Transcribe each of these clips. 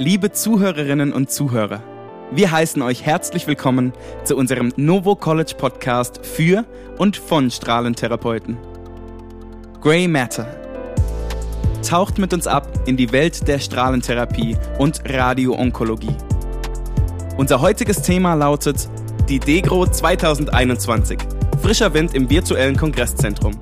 Liebe Zuhörerinnen und Zuhörer, wir heißen euch herzlich willkommen zu unserem Novo College Podcast für und von Strahlentherapeuten. Grey Matter. Taucht mit uns ab in die Welt der Strahlentherapie und Radioonkologie. Unser heutiges Thema lautet die Degro 2021. Frischer Wind im virtuellen Kongresszentrum.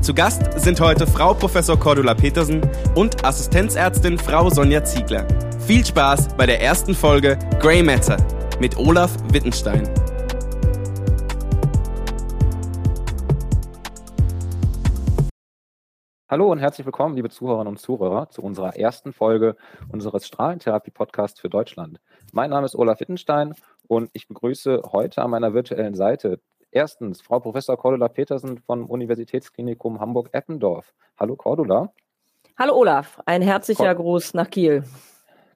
Zu Gast sind heute Frau Professor Cordula Petersen und Assistenzärztin Frau Sonja Ziegler. Viel Spaß bei der ersten Folge Grey Matter mit Olaf Wittenstein. Hallo und herzlich willkommen, liebe Zuhörerinnen und Zuhörer, zu unserer ersten Folge unseres Strahlentherapie-Podcasts für Deutschland. Mein Name ist Olaf Wittenstein und ich begrüße heute an meiner virtuellen Seite erstens Frau Professor Cordula Petersen vom Universitätsklinikum Hamburg-Eppendorf. Hallo Cordula. Hallo Olaf, ein herzlicher Cor Gruß nach Kiel.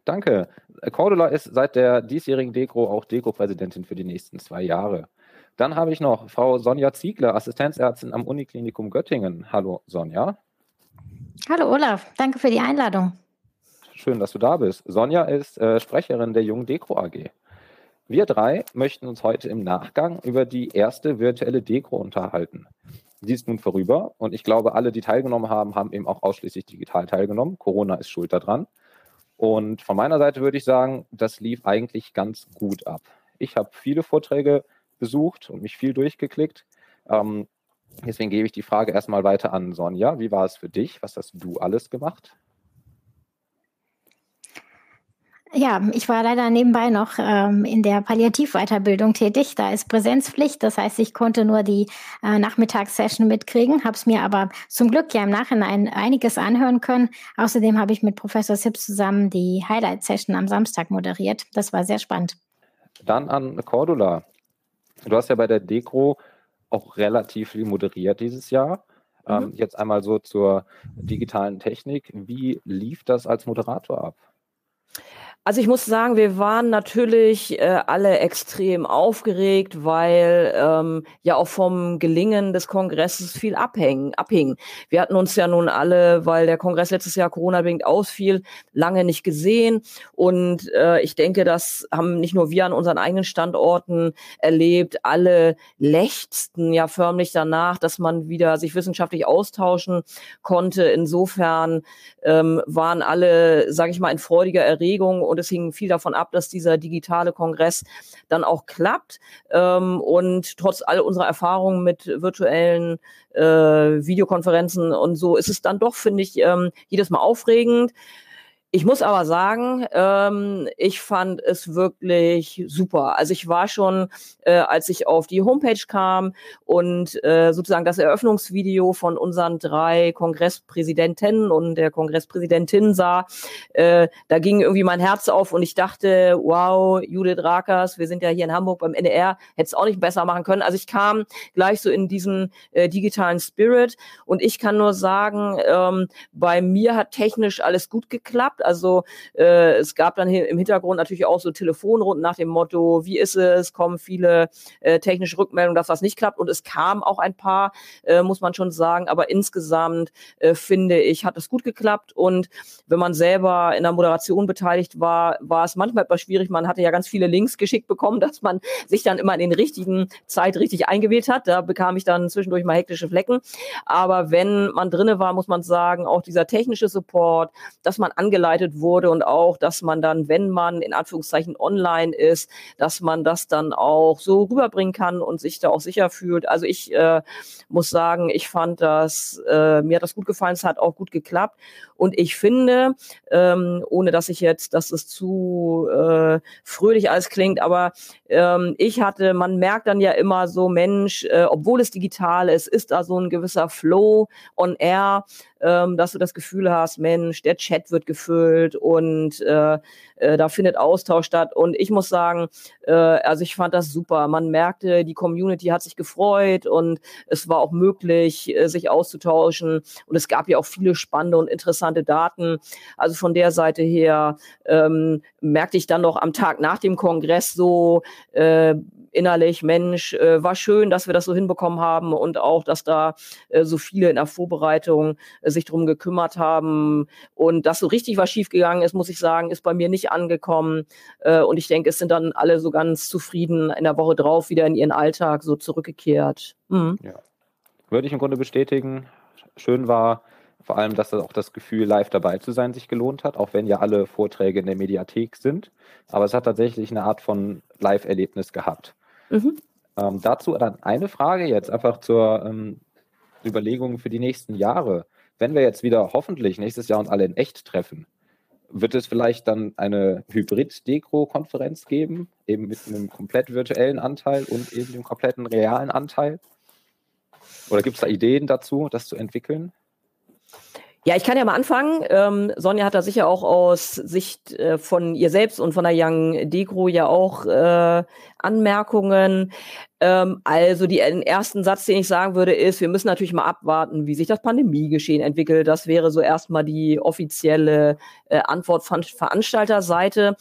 Danke. Cordula ist seit der diesjährigen Dekro auch Dekro-Präsidentin für die nächsten zwei Jahre. Dann habe ich noch Frau Sonja Ziegler, Assistenzärztin am Uniklinikum Göttingen. Hallo Sonja. Hallo Olaf, danke für die Einladung. Schön, dass du da bist. Sonja ist äh, Sprecherin der Jungen Dekro AG. Wir drei möchten uns heute im Nachgang über die erste virtuelle Dekro unterhalten. Die ist nun vorüber und ich glaube, alle, die teilgenommen haben, haben eben auch ausschließlich digital teilgenommen. Corona ist schuld daran. Und von meiner Seite würde ich sagen, das lief eigentlich ganz gut ab. Ich habe viele Vorträge besucht und mich viel durchgeklickt. Ähm, deswegen gebe ich die Frage erstmal weiter an Sonja. Wie war es für dich? Was hast du alles gemacht? Ja, ich war leider nebenbei noch ähm, in der Palliativweiterbildung tätig. Da ist Präsenzpflicht. Das heißt, ich konnte nur die äh, Nachmittagssession mitkriegen, habe es mir aber zum Glück ja im Nachhinein einiges anhören können. Außerdem habe ich mit Professor Sips zusammen die Highlight-Session am Samstag moderiert. Das war sehr spannend. Dann an Cordula. Du hast ja bei der Dekro auch relativ viel moderiert dieses Jahr. Mhm. Ähm, jetzt einmal so zur digitalen Technik. Wie lief das als Moderator ab? Also ich muss sagen, wir waren natürlich äh, alle extrem aufgeregt, weil ähm, ja auch vom Gelingen des Kongresses viel abhängen, abhing. Wir hatten uns ja nun alle, weil der Kongress letztes Jahr Corona-bedingt ausfiel, lange nicht gesehen. Und äh, ich denke, das haben nicht nur wir an unseren eigenen Standorten erlebt. Alle lechzten ja förmlich danach, dass man wieder sich wissenschaftlich austauschen konnte. Insofern ähm, waren alle, sage ich mal, in freudiger Erregung und es hing viel davon ab, dass dieser digitale Kongress dann auch klappt. Ähm, und trotz all unserer Erfahrungen mit virtuellen äh, Videokonferenzen und so ist es dann doch, finde ich, ähm, jedes Mal aufregend. Ich muss aber sagen, ähm, ich fand es wirklich super. Also ich war schon, äh, als ich auf die Homepage kam und äh, sozusagen das Eröffnungsvideo von unseren drei Kongresspräsidenten und der Kongresspräsidentin sah, äh, da ging irgendwie mein Herz auf und ich dachte, wow, Judith Rakers, wir sind ja hier in Hamburg beim NDR, hätte es auch nicht besser machen können. Also ich kam gleich so in diesen äh, digitalen Spirit und ich kann nur sagen, ähm, bei mir hat technisch alles gut geklappt. Also äh, es gab dann im Hintergrund natürlich auch so Telefonrunden nach dem Motto, wie ist es, kommen viele äh, technische Rückmeldungen, dass das nicht klappt. Und es kam auch ein paar, äh, muss man schon sagen. Aber insgesamt äh, finde ich, hat es gut geklappt. Und wenn man selber in der Moderation beteiligt war, war es manchmal etwas schwierig. Man hatte ja ganz viele Links geschickt bekommen, dass man sich dann immer in den richtigen Zeit richtig eingewählt hat. Da bekam ich dann zwischendurch mal hektische Flecken. Aber wenn man drinne war, muss man sagen, auch dieser technische Support, dass man angeleitet angeleitet wurde und auch, dass man dann, wenn man in Anführungszeichen online ist, dass man das dann auch so rüberbringen kann und sich da auch sicher fühlt. Also ich äh, muss sagen, ich fand das, äh, mir hat das gut gefallen, es hat auch gut geklappt. Und ich finde, ähm, ohne dass ich jetzt, dass es zu äh, fröhlich alles klingt, aber ähm, ich hatte, man merkt dann ja immer so, Mensch, äh, obwohl es digital ist, ist da so ein gewisser Flow on air ähm, dass du das Gefühl hast, Mensch, der Chat wird gefüllt und äh, äh, da findet Austausch statt. Und ich muss sagen, äh, also ich fand das super. Man merkte, die Community hat sich gefreut und es war auch möglich, äh, sich auszutauschen. Und es gab ja auch viele spannende und interessante Daten. Also von der Seite her ähm, merkte ich dann noch am Tag nach dem Kongress so, äh, innerlich, Mensch, äh, war schön, dass wir das so hinbekommen haben und auch, dass da äh, so viele in der Vorbereitung äh, sich drum gekümmert haben und dass so richtig was schiefgegangen ist, muss ich sagen, ist bei mir nicht angekommen äh, und ich denke, es sind dann alle so ganz zufrieden in der Woche drauf wieder in ihren Alltag so zurückgekehrt. Mhm. Ja. Würde ich im Grunde bestätigen. Schön war, vor allem, dass auch das Gefühl, live dabei zu sein, sich gelohnt hat, auch wenn ja alle Vorträge in der Mediathek sind. Aber es hat tatsächlich eine Art von Live-Erlebnis gehabt. Mhm. Ähm, dazu dann eine Frage jetzt einfach zur ähm, Überlegung für die nächsten Jahre. Wenn wir jetzt wieder hoffentlich nächstes Jahr uns alle in echt treffen, wird es vielleicht dann eine Hybrid-Dekro-Konferenz geben, eben mit einem komplett virtuellen Anteil und eben dem kompletten realen Anteil? Oder gibt es da Ideen dazu, das zu entwickeln? Ja, ich kann ja mal anfangen. Ähm, Sonja hat da sicher auch aus Sicht äh, von ihr selbst und von der Young Degro ja auch äh, Anmerkungen. Ähm, also die, den ersten Satz, den ich sagen würde, ist, wir müssen natürlich mal abwarten, wie sich das Pandemiegeschehen entwickelt. Das wäre so erstmal die offizielle äh, Antwort von Veranstalterseite.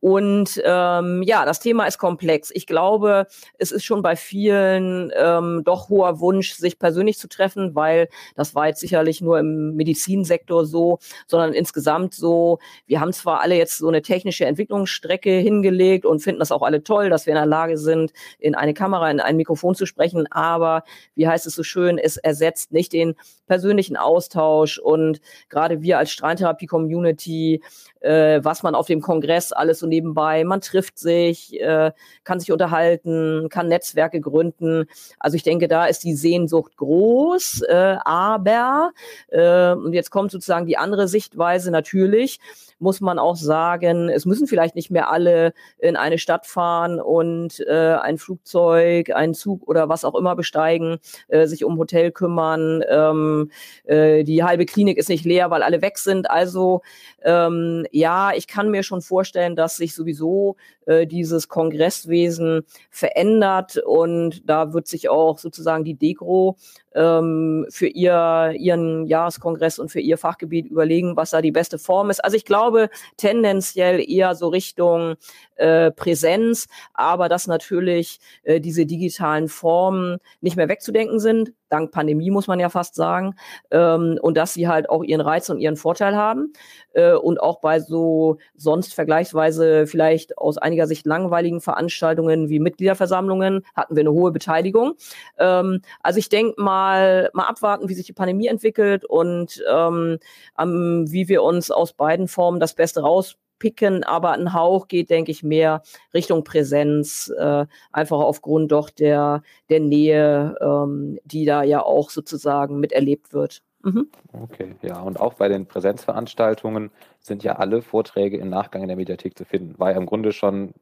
Und ähm, ja, das Thema ist komplex. Ich glaube, es ist schon bei vielen ähm, doch hoher Wunsch, sich persönlich zu treffen, weil das war jetzt sicherlich nur im Medizinsektor so, sondern insgesamt so. Wir haben zwar alle jetzt so eine technische Entwicklungsstrecke hingelegt und finden das auch alle toll, dass wir in der Lage sind, in eine Kamera, in ein Mikrofon zu sprechen, aber wie heißt es so schön, es ersetzt nicht den persönlichen Austausch und gerade wir als Strahlentherapie-Community äh, was man auf dem Kongress alles so nebenbei, man trifft sich, äh, kann sich unterhalten, kann Netzwerke gründen. Also ich denke, da ist die Sehnsucht groß, äh, aber, äh, und jetzt kommt sozusagen die andere Sichtweise natürlich, muss man auch sagen, es müssen vielleicht nicht mehr alle in eine Stadt fahren und äh, ein Flugzeug, einen Zug oder was auch immer besteigen, äh, sich um Hotel kümmern. Ähm, äh, die halbe Klinik ist nicht leer, weil alle weg sind. Also ähm, ja, ich kann mir schon vorstellen, dass sich sowieso äh, dieses Kongresswesen verändert und da wird sich auch sozusagen die Degro ähm, für ihr, ihren Jahreskongress und für ihr Fachgebiet überlegen, was da die beste Form ist. Also ich glaube tendenziell eher so Richtung äh, Präsenz, aber dass natürlich äh, diese digitalen Formen nicht mehr wegzudenken sind, dank Pandemie muss man ja fast sagen, ähm, und dass sie halt auch ihren Reiz und ihren Vorteil haben äh, und auch bei so sonst vergleichsweise vielleicht aus einiger Sicht langweiligen Veranstaltungen wie Mitgliederversammlungen hatten wir eine hohe Beteiligung. Ähm, also ich denke mal, mal abwarten, wie sich die Pandemie entwickelt und ähm, wie wir uns aus beiden Formen das Beste raus picken, aber ein Hauch geht, denke ich, mehr Richtung Präsenz, äh, einfach aufgrund doch der, der Nähe, ähm, die da ja auch sozusagen miterlebt wird. Mhm. Okay, ja, und auch bei den Präsenzveranstaltungen sind ja alle Vorträge im Nachgang in der Mediathek zu finden. War ja im Grunde schon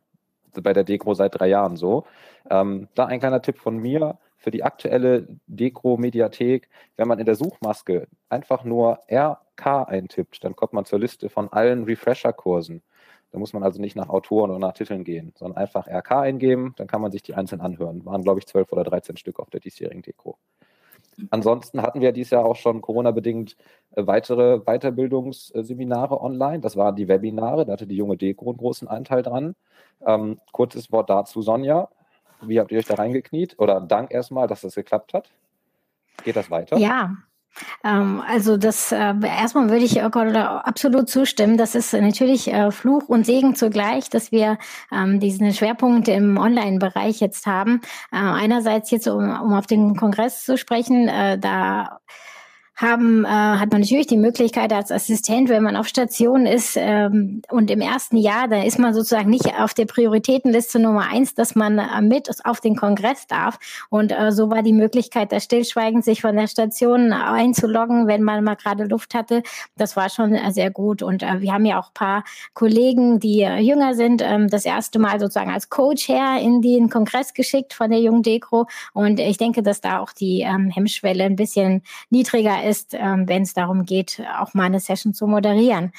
bei der Dekro seit drei Jahren so. Ähm, da ein kleiner Tipp von mir für die aktuelle Dekro-Mediathek, wenn man in der Suchmaske einfach nur RK eintippt, dann kommt man zur Liste von allen Refresher-Kursen. Da muss man also nicht nach Autoren oder nach Titeln gehen, sondern einfach RK eingeben, dann kann man sich die einzeln anhören. Waren, glaube ich, zwölf oder 13 Stück auf der diesjährigen Dekro. Ansonsten hatten wir dieses Jahr auch schon Corona-bedingt äh, weitere Weiterbildungsseminare online. Das waren die Webinare, da hatte die junge Deko einen großen Anteil dran. Ähm, kurzes Wort dazu, Sonja. Wie habt ihr euch da reingekniet? Oder Dank erstmal, dass das geklappt hat. Geht das weiter? Ja, ähm, also das äh, erstmal würde ich absolut zustimmen. Das ist natürlich äh, Fluch und Segen zugleich, dass wir ähm, diesen Schwerpunkt im Online-Bereich jetzt haben. Äh, einerseits jetzt, um, um auf den Kongress zu sprechen, äh, da haben, äh, hat man natürlich die Möglichkeit als Assistent, wenn man auf Station ist ähm, und im ersten Jahr, da ist man sozusagen nicht auf der Prioritätenliste Nummer eins, dass man äh, mit auf den Kongress darf. Und äh, so war die Möglichkeit, da stillschweigend sich von der Station einzuloggen, wenn man mal gerade Luft hatte. Das war schon äh, sehr gut. Und äh, wir haben ja auch paar Kollegen, die äh, jünger sind, äh, das erste Mal sozusagen als Coach her in den Kongress geschickt von der Jung Dekro. Und ich denke, dass da auch die ähm, Hemmschwelle ein bisschen niedriger ist ist, ähm, wenn es darum geht, auch mal eine Session zu moderieren.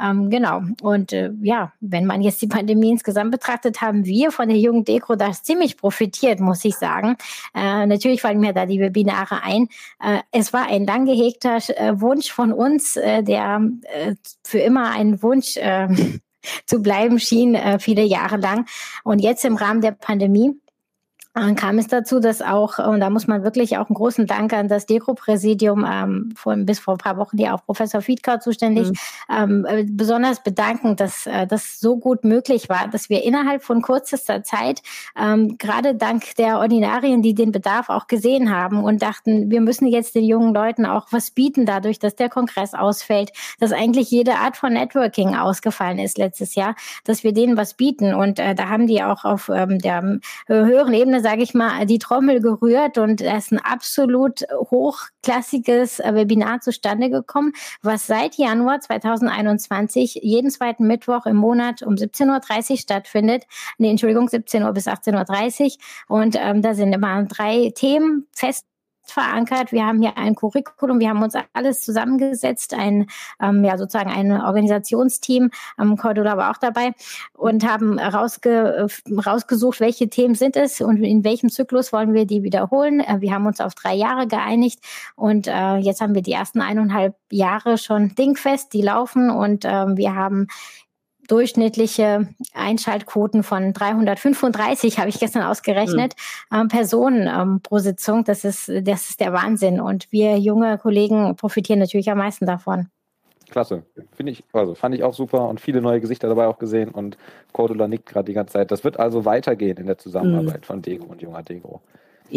Ähm, genau. Und äh, ja, wenn man jetzt die Pandemie insgesamt betrachtet, haben wir von der jungen Dekro da ziemlich profitiert, muss ich sagen. Äh, natürlich fallen mir da die Webinare ein. Äh, es war ein lang gehegter äh, Wunsch von uns, äh, der äh, für immer ein Wunsch zu bleiben schien, viele Jahre lang. Und jetzt im Rahmen der Pandemie dann kam es dazu, dass auch, und da muss man wirklich auch einen großen Dank an das Deko-Präsidium, ähm, vor, bis vor ein paar Wochen, die auch Professor Fiedka zuständig, mhm. ähm, äh, besonders bedanken, dass äh, das so gut möglich war, dass wir innerhalb von kürzester Zeit, ähm, gerade dank der Ordinarien, die den Bedarf auch gesehen haben und dachten, wir müssen jetzt den jungen Leuten auch was bieten, dadurch, dass der Kongress ausfällt, dass eigentlich jede Art von Networking ausgefallen ist letztes Jahr, dass wir denen was bieten. Und äh, da haben die auch auf ähm, der äh, höheren Ebene sage ich mal, die Trommel gerührt und da ist ein absolut hochklassiges Webinar zustande gekommen, was seit Januar 2021 jeden zweiten Mittwoch im Monat um 17.30 Uhr stattfindet. Nee, Entschuldigung, 17 Uhr bis 18.30 Uhr. Und ähm, da sind immer drei Themen fest verankert. Wir haben hier ein Curriculum, wir haben uns alles zusammengesetzt, ein ähm, ja sozusagen ein Organisationsteam, ähm, Cordula war auch dabei und haben rausge, rausgesucht, welche Themen sind es und in welchem Zyklus wollen wir die wiederholen. Äh, wir haben uns auf drei Jahre geeinigt und äh, jetzt haben wir die ersten eineinhalb Jahre schon dingfest, die laufen und äh, wir haben durchschnittliche Einschaltquoten von 335, habe ich gestern ausgerechnet, mhm. äh, Personen ähm, pro Sitzung. Das ist, das ist der Wahnsinn. Und wir junge Kollegen profitieren natürlich am meisten davon. Klasse. Finde ich, also fand ich auch super und viele neue Gesichter dabei auch gesehen und Cordula nickt gerade die ganze Zeit. Das wird also weitergehen in der Zusammenarbeit mhm. von Dego und junger Dego.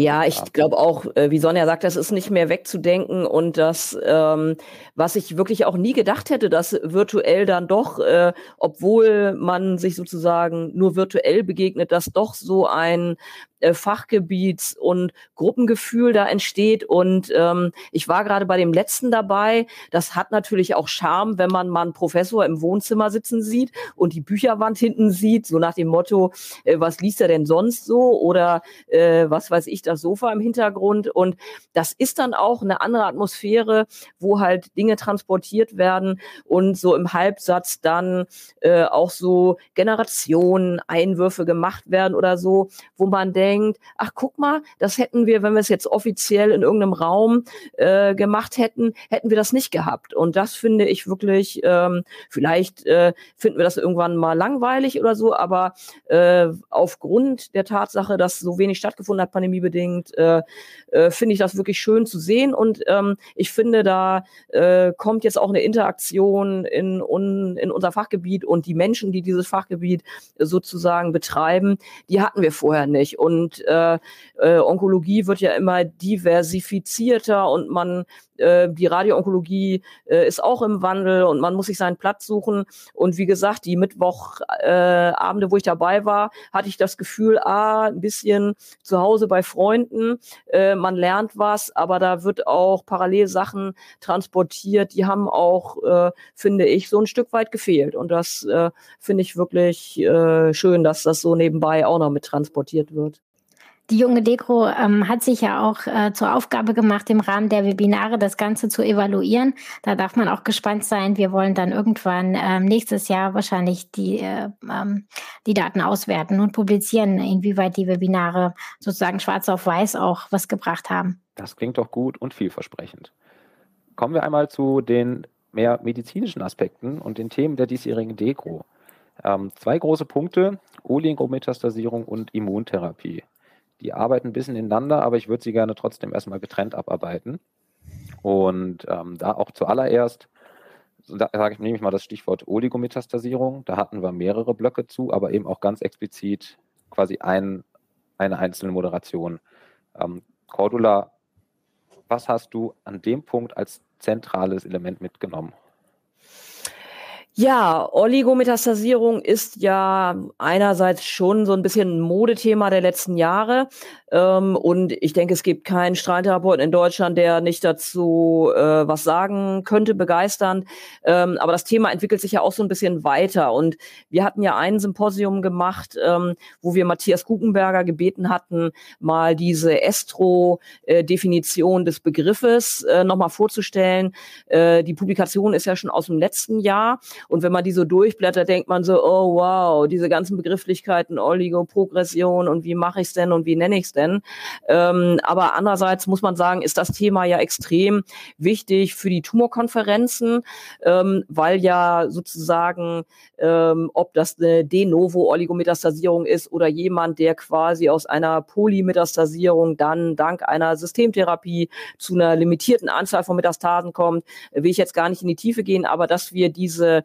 Ja, ich glaube auch, äh, wie Sonja sagt, das ist nicht mehr wegzudenken und das, ähm, was ich wirklich auch nie gedacht hätte, dass virtuell dann doch, äh, obwohl man sich sozusagen nur virtuell begegnet, dass doch so ein äh, Fachgebiets- und Gruppengefühl da entsteht. Und ähm, ich war gerade bei dem letzten dabei. Das hat natürlich auch Charme, wenn man mal einen Professor im Wohnzimmer sitzen sieht und die Bücherwand hinten sieht, so nach dem Motto, äh, was liest er denn sonst so? Oder äh, was weiß ich, das Sofa im Hintergrund. Und das ist dann auch eine andere Atmosphäre, wo halt Dinge transportiert werden und so im Halbsatz dann äh, auch so Generationen Einwürfe gemacht werden oder so, wo man denkt, denkt, ach guck mal, das hätten wir, wenn wir es jetzt offiziell in irgendeinem Raum äh, gemacht hätten, hätten wir das nicht gehabt. Und das finde ich wirklich, ähm, vielleicht äh, finden wir das irgendwann mal langweilig oder so, aber äh, aufgrund der Tatsache, dass so wenig stattgefunden hat, pandemiebedingt, äh, äh, finde ich das wirklich schön zu sehen. Und ähm, ich finde, da äh, kommt jetzt auch eine Interaktion in, un, in unser Fachgebiet und die Menschen, die dieses Fachgebiet sozusagen betreiben, die hatten wir vorher nicht. Und und äh, äh, Onkologie wird ja immer diversifizierter und man äh, die Radioonkologie äh, ist auch im Wandel und man muss sich seinen Platz suchen. Und wie gesagt, die Mittwochabende, äh, wo ich dabei war, hatte ich das Gefühl, ah, ein bisschen zu Hause bei Freunden, äh, man lernt was, aber da wird auch parallel Sachen transportiert, die haben auch, äh, finde ich, so ein Stück weit gefehlt. Und das äh, finde ich wirklich äh, schön, dass das so nebenbei auch noch mit transportiert wird. Die junge Dekro ähm, hat sich ja auch äh, zur Aufgabe gemacht, im Rahmen der Webinare das Ganze zu evaluieren. Da darf man auch gespannt sein. Wir wollen dann irgendwann ähm, nächstes Jahr wahrscheinlich die, äh, ähm, die Daten auswerten und publizieren, inwieweit die Webinare sozusagen schwarz auf weiß auch was gebracht haben. Das klingt doch gut und vielversprechend. Kommen wir einmal zu den mehr medizinischen Aspekten und den Themen der diesjährigen Dekro. Ähm, zwei große Punkte, Oligometastasierung und Immuntherapie. Die arbeiten ein bisschen ineinander, aber ich würde sie gerne trotzdem erstmal getrennt abarbeiten. Und ähm, da auch zuallererst, da sage ich, nehme ich mal das Stichwort Oligometastasierung. Da hatten wir mehrere Blöcke zu, aber eben auch ganz explizit quasi ein, eine einzelne Moderation. Ähm, Cordula, was hast du an dem Punkt als zentrales Element mitgenommen? Ja, Oligometastasierung ist ja einerseits schon so ein bisschen ein Modethema der letzten Jahre. Ähm, und ich denke, es gibt keinen Strahlentherapeuten in Deutschland, der nicht dazu äh, was sagen könnte, begeistern. Ähm, aber das Thema entwickelt sich ja auch so ein bisschen weiter. Und wir hatten ja ein Symposium gemacht, ähm, wo wir Matthias Guckenberger gebeten hatten, mal diese Estro-Definition des Begriffes äh, nochmal vorzustellen. Äh, die Publikation ist ja schon aus dem letzten Jahr. Und wenn man die so durchblättert, denkt man so, oh wow, diese ganzen Begrifflichkeiten, Oligoprogression und wie mache ich es denn und wie nenne ich es denn. Ähm, aber andererseits muss man sagen, ist das Thema ja extrem wichtig für die Tumorkonferenzen, ähm, weil ja sozusagen, ähm, ob das eine De novo Oligometastasierung ist oder jemand, der quasi aus einer Polymetastasierung dann dank einer Systemtherapie zu einer limitierten Anzahl von Metastasen kommt, will ich jetzt gar nicht in die Tiefe gehen, aber dass wir diese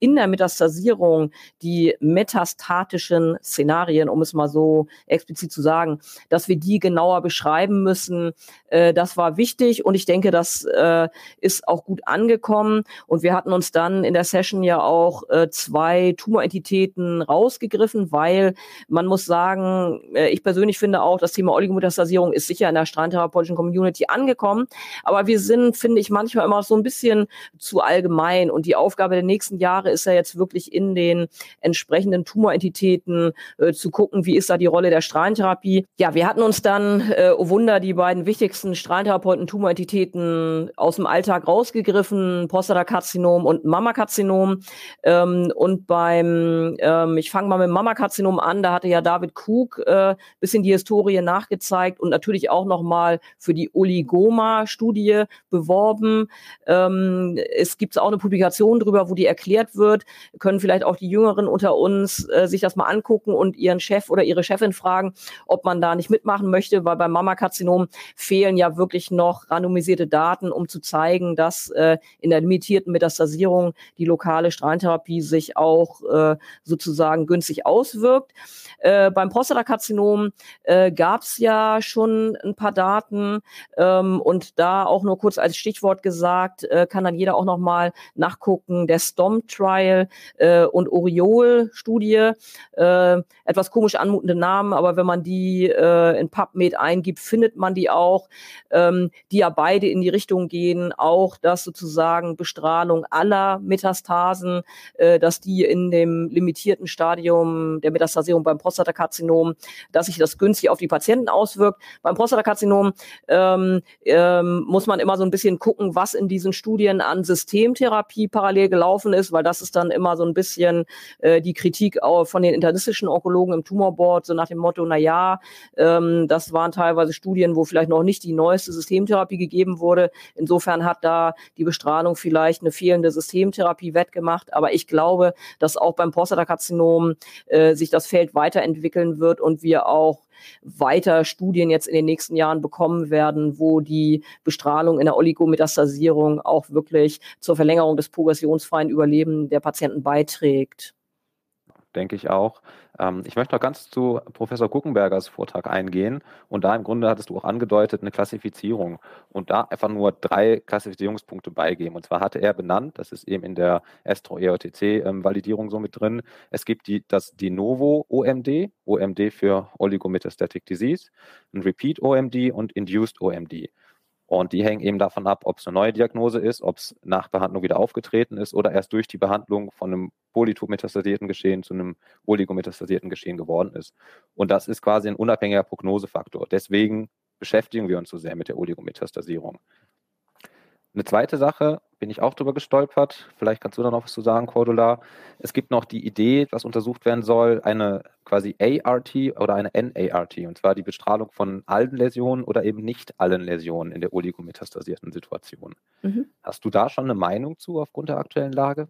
in der Metastasierung die metastatischen Szenarien, um es mal so explizit zu sagen, dass wir die genauer beschreiben müssen, äh, das war wichtig und ich denke, das äh, ist auch gut angekommen. Und wir hatten uns dann in der Session ja auch äh, zwei Tumorentitäten rausgegriffen, weil man muss sagen, äh, ich persönlich finde auch, das Thema Oligometastasierung ist sicher in der strahlentherapeutischen Community angekommen, aber wir sind, finde ich, manchmal immer so ein bisschen zu allgemein. Und die Aufgabe der nächsten Jahre ist ja jetzt wirklich in den entsprechenden Tumorentitäten äh, zu gucken, wie ist da die Rolle der Strahlentherapie. Ja, wir hatten uns dann, äh, oh Wunder, die beiden wichtigsten Strahlentherapeuten Tumorentitäten aus dem Alltag rausgegriffen, Prostatakarzinom und Mammakarzinom. Ähm, und beim, ähm, ich fange mal mit Mammakarzinom an, da hatte ja David Krug äh, bisschen die Historie nachgezeigt und natürlich auch nochmal für die Oligoma-Studie beworben. Ähm, es gibt auch eine Publikation drüber, wo die erklärt wird, können vielleicht auch die Jüngeren unter uns äh, sich das mal angucken und ihren Chef oder ihre Chefin fragen, ob man da nicht mitmachen möchte, weil beim Mammakarzinom fehlen ja wirklich noch randomisierte Daten, um zu zeigen, dass äh, in der limitierten Metastasierung die lokale Strahlentherapie sich auch äh, sozusagen günstig auswirkt. Äh, beim Prostatakarzinom äh, gab es ja schon ein paar Daten ähm, und da auch nur kurz als Stichwort gesagt, äh, kann dann jeder auch noch mal nachgucken, der STOM-Trial äh, und Oriol-Studie, äh, etwas komisch anmutende Namen, aber wenn man die äh, in PubMed eingibt, findet man die auch, ähm, die ja beide in die Richtung gehen, auch dass sozusagen Bestrahlung aller Metastasen, äh, dass die in dem limitierten Stadium der Metastasierung beim Prostatakarzinom, dass sich das günstig auf die Patienten auswirkt. Beim Prostatakarzinom ähm, ähm, muss man immer so ein bisschen gucken, was in diesen Studien an Systemtherapie parallel gelaufen ist, weil das ist dann immer so ein bisschen äh, die Kritik auch von den internistischen Onkologen im Tumorboard, so nach dem Motto, na ja, ähm, das waren teilweise Studien, wo vielleicht noch nicht die neueste Systemtherapie gegeben wurde. Insofern hat da die Bestrahlung vielleicht eine fehlende Systemtherapie wettgemacht. Aber ich glaube, dass auch beim Prostatakarzinom äh, sich das Feld weiterentwickeln wird und wir auch weiter Studien jetzt in den nächsten Jahren bekommen werden, wo die Bestrahlung in der Oligometastasierung auch wirklich zur Verlängerung des progressionsfreien Überlebens der Patienten beiträgt. Denke ich auch. Ähm, ich möchte noch ganz zu Professor Guckenbergers Vortrag eingehen. Und da im Grunde hattest du auch angedeutet, eine Klassifizierung. Und da einfach nur drei Klassifizierungspunkte beigeben. Und zwar hatte er benannt, das ist eben in der Estro-EOTC-Validierung ähm, so mit drin, es gibt die, das De Novo OMD, OMD für Oligometastatic Disease, ein Repeat OMD und Induced OMD. Und die hängen eben davon ab, ob es eine neue Diagnose ist, ob es nach Behandlung wieder aufgetreten ist oder erst durch die Behandlung von einem polytometastasierten Geschehen zu einem oligometastasierten Geschehen geworden ist. Und das ist quasi ein unabhängiger Prognosefaktor. Deswegen beschäftigen wir uns so sehr mit der Oligometastasierung. Eine zweite Sache, bin ich auch drüber gestolpert. Vielleicht kannst du da noch was zu sagen, Cordula. Es gibt noch die Idee, was untersucht werden soll, eine quasi ART oder eine NART, und zwar die Bestrahlung von allen Läsionen oder eben nicht allen Läsionen in der oligometastasierten Situation. Mhm. Hast du da schon eine Meinung zu aufgrund der aktuellen Lage?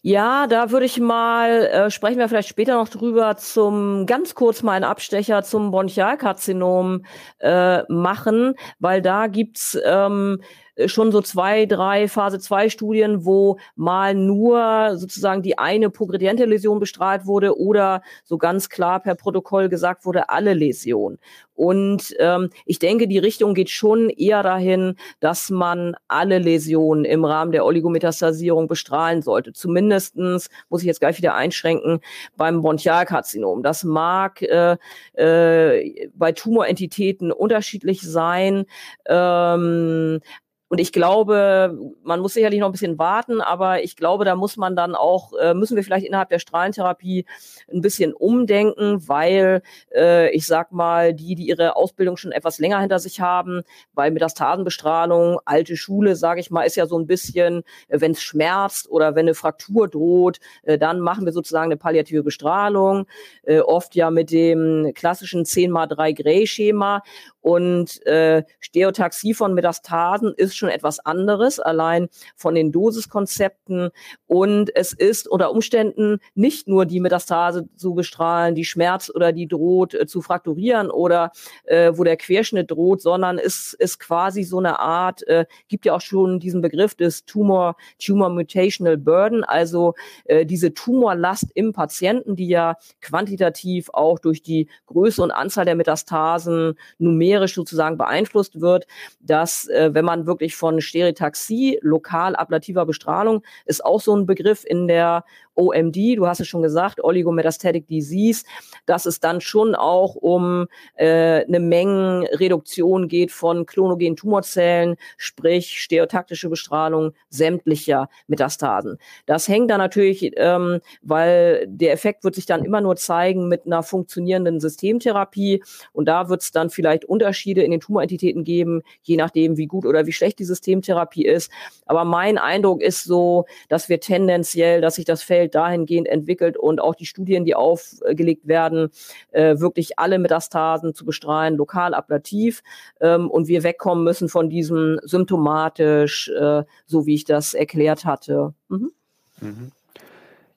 Ja, da würde ich mal, äh, sprechen wir vielleicht später noch drüber, zum ganz kurz mal einen Abstecher zum Bronchialkarzinom äh, machen, weil da gibt's ähm, schon so zwei, drei Phase 2 Studien, wo mal nur sozusagen die eine progrediente Läsion bestrahlt wurde oder so ganz klar per Protokoll gesagt wurde, alle Läsionen. Und ähm, ich denke, die Richtung geht schon eher dahin, dass man alle Läsionen im Rahmen der Oligometastasierung bestrahlen sollte. Zumindestens muss ich jetzt gleich wieder einschränken beim Bronchialkarzinom. Das mag äh, äh, bei Tumorentitäten unterschiedlich sein. Ähm, und ich glaube, man muss sicherlich noch ein bisschen warten, aber ich glaube, da muss man dann auch, äh, müssen wir vielleicht innerhalb der Strahlentherapie ein bisschen umdenken, weil äh, ich sag mal, die, die ihre Ausbildung schon etwas länger hinter sich haben, weil Metastasenbestrahlung, alte Schule, sage ich mal, ist ja so ein bisschen, äh, wenn es schmerzt oder wenn eine Fraktur droht, äh, dann machen wir sozusagen eine palliative Bestrahlung, äh, oft ja mit dem klassischen 10 x 3 Gray-Schema. Und äh, Stereotaxie von Metastasen ist schon etwas anderes, allein von den Dosiskonzepten. Und es ist unter Umständen nicht nur die Metastase zu bestrahlen, die Schmerz oder die droht äh, zu frakturieren oder äh, wo der Querschnitt droht, sondern es ist quasi so eine Art, äh, gibt ja auch schon diesen Begriff des Tumor, Tumor Mutational Burden, also äh, diese Tumorlast im Patienten, die ja quantitativ auch durch die Größe und Anzahl der Metastasen numerisch sozusagen beeinflusst wird, dass äh, wenn man wirklich von Stereotaxie, lokal ablativer Bestrahlung, ist auch so ein Begriff in der OMD, du hast es schon gesagt, Oligometastatic Disease, dass es dann schon auch um äh, eine Mengenreduktion geht von klonogenen Tumorzellen, sprich stereotaktische Bestrahlung sämtlicher Metastasen. Das hängt dann natürlich, ähm, weil der Effekt wird sich dann immer nur zeigen mit einer funktionierenden Systemtherapie und da wird es dann vielleicht Unterschiede in den Tumorentitäten geben, je nachdem, wie gut oder wie schlecht die Systemtherapie ist. Aber mein Eindruck ist so, dass wir tendenziell, dass sich das Feld dahingehend entwickelt und auch die Studien, die aufgelegt werden, äh, wirklich alle Metastasen zu bestrahlen, lokal ablativ ähm, und wir wegkommen müssen von diesem symptomatisch, äh, so wie ich das erklärt hatte. Mhm. Mhm.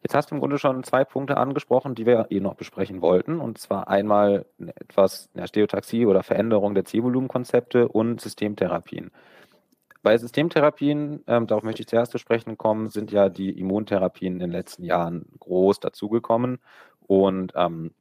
Jetzt hast du im Grunde schon zwei Punkte angesprochen, die wir eh noch besprechen wollten. Und zwar einmal etwas ja, Stereotaxie oder Veränderung der Zielvolumenkonzepte und Systemtherapien. Bei Systemtherapien, ähm, darauf möchte ich zuerst zu sprechen kommen, sind ja die Immuntherapien in den letzten Jahren groß dazugekommen. Und ähm,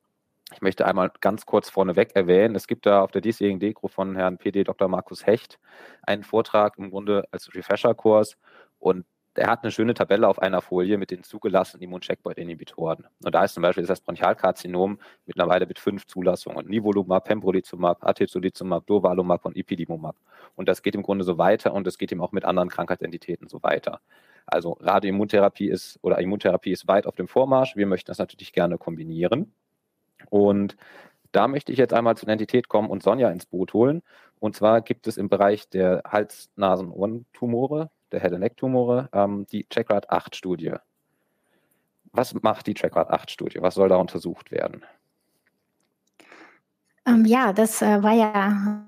ich möchte einmal ganz kurz vorneweg erwähnen, es gibt da auf der diesjährigen Dekro von Herrn PD Dr. Markus Hecht einen Vortrag im Grunde als Refresher-Kurs und er hat eine schöne Tabelle auf einer Folie mit den zugelassenen Immuncheckpoint-Inhibitoren. Und da ist zum Beispiel das Bronchialkarzinom mittlerweile mit fünf Zulassungen. Nivolumab, Pembrolizumab, Atezolizumab, Durvalumab und Ipilimumab. Und das geht im Grunde so weiter und es geht eben auch mit anderen Krankheitsentitäten so weiter. Also Radioimmuntherapie ist oder Immuntherapie ist weit auf dem Vormarsch. Wir möchten das natürlich gerne kombinieren. Und da möchte ich jetzt einmal zu einer Entität kommen und Sonja ins Boot holen. Und zwar gibt es im Bereich der Hals-Nasen-Ohren-Tumore, der Head- and Neck-Tumore, ähm, die Checkrad 8-Studie. Was macht die Checkrad 8-Studie? Was soll da untersucht werden? Ähm, ja, das äh, war ja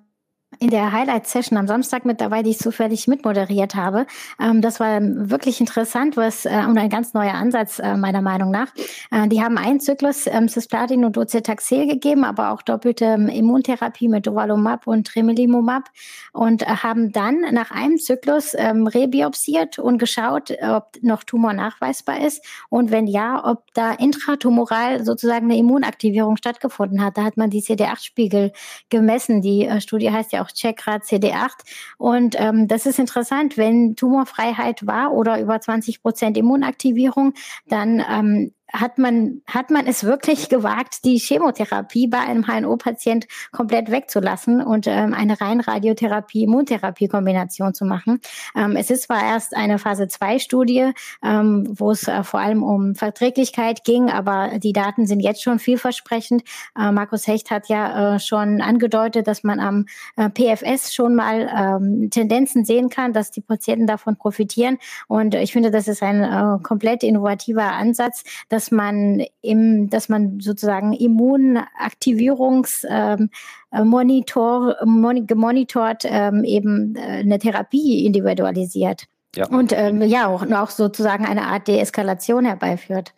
in der Highlight-Session am Samstag mit dabei, die ich zufällig mitmoderiert habe. Ähm, das war wirklich interessant was, äh, und ein ganz neuer Ansatz äh, meiner Meinung nach. Äh, die haben einen Zyklus ähm, Cisplatin und Docetaxel gegeben, aber auch doppelte ähm, Immuntherapie mit Durvalumab und Tremelimumab und haben dann nach einem Zyklus rebiopsiert und geschaut, ob noch Tumor nachweisbar ist und wenn ja, ob da intratumoral sozusagen eine Immunaktivierung stattgefunden hat. Da hat man die CD8-Spiegel gemessen. Die Studie heißt ja auch Checkrad CD8. Und ähm, das ist interessant, wenn Tumorfreiheit war oder über 20 Prozent Immunaktivierung, dann ähm, hat man, hat man es wirklich gewagt, die Chemotherapie bei einem HNO-Patient komplett wegzulassen und ähm, eine rein Radiotherapie-Immuntherapie-Kombination zu machen. Ähm, es ist zwar erst eine Phase-2-Studie, ähm, wo es äh, vor allem um Verträglichkeit ging, aber die Daten sind jetzt schon vielversprechend. Äh, Markus Hecht hat ja äh, schon angedeutet, dass man am äh, PFS schon mal ähm, Tendenzen sehen kann, dass die Patienten davon profitieren. Und ich finde, das ist ein äh, komplett innovativer Ansatz, dass dass man im, dass man sozusagen Immunaktivierungsmonitor ähm, äh, gemonitort ähm, eben äh, eine Therapie individualisiert. Ja. Und ähm, ja, auch, auch sozusagen eine Art Deeskalation herbeiführt.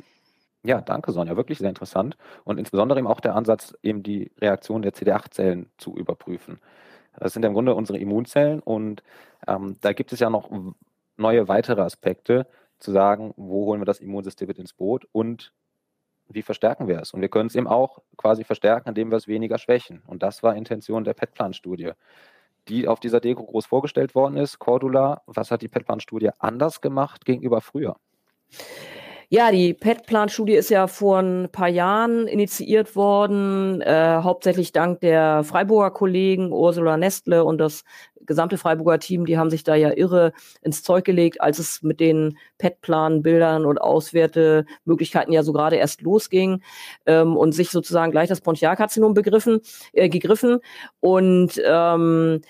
Ja, danke Sonja, wirklich sehr interessant. Und insbesondere eben auch der Ansatz, eben die Reaktion der CD8-Zellen zu überprüfen. Das sind im Grunde unsere Immunzellen und ähm, da gibt es ja noch neue weitere Aspekte, zu sagen, wo holen wir das Immunsystem mit ins Boot und wie verstärken wir es? Und wir können es eben auch quasi verstärken, indem wir es weniger schwächen. Und das war Intention der PET-Plan-Studie, die auf dieser Deko groß vorgestellt worden ist. Cordula, was hat die PET-Plan-Studie anders gemacht gegenüber früher? Ja, die PET-Plan-Studie ist ja vor ein paar Jahren initiiert worden, äh, hauptsächlich dank der Freiburger Kollegen Ursula Nestle und das gesamte Freiburger Team, die haben sich da ja irre ins Zeug gelegt, als es mit den PET-Plan-Bildern und Auswertemöglichkeiten ja so gerade erst losging ähm, und sich sozusagen gleich das Bronchialkarzinom begriffen, äh, gegriffen. Und ähm,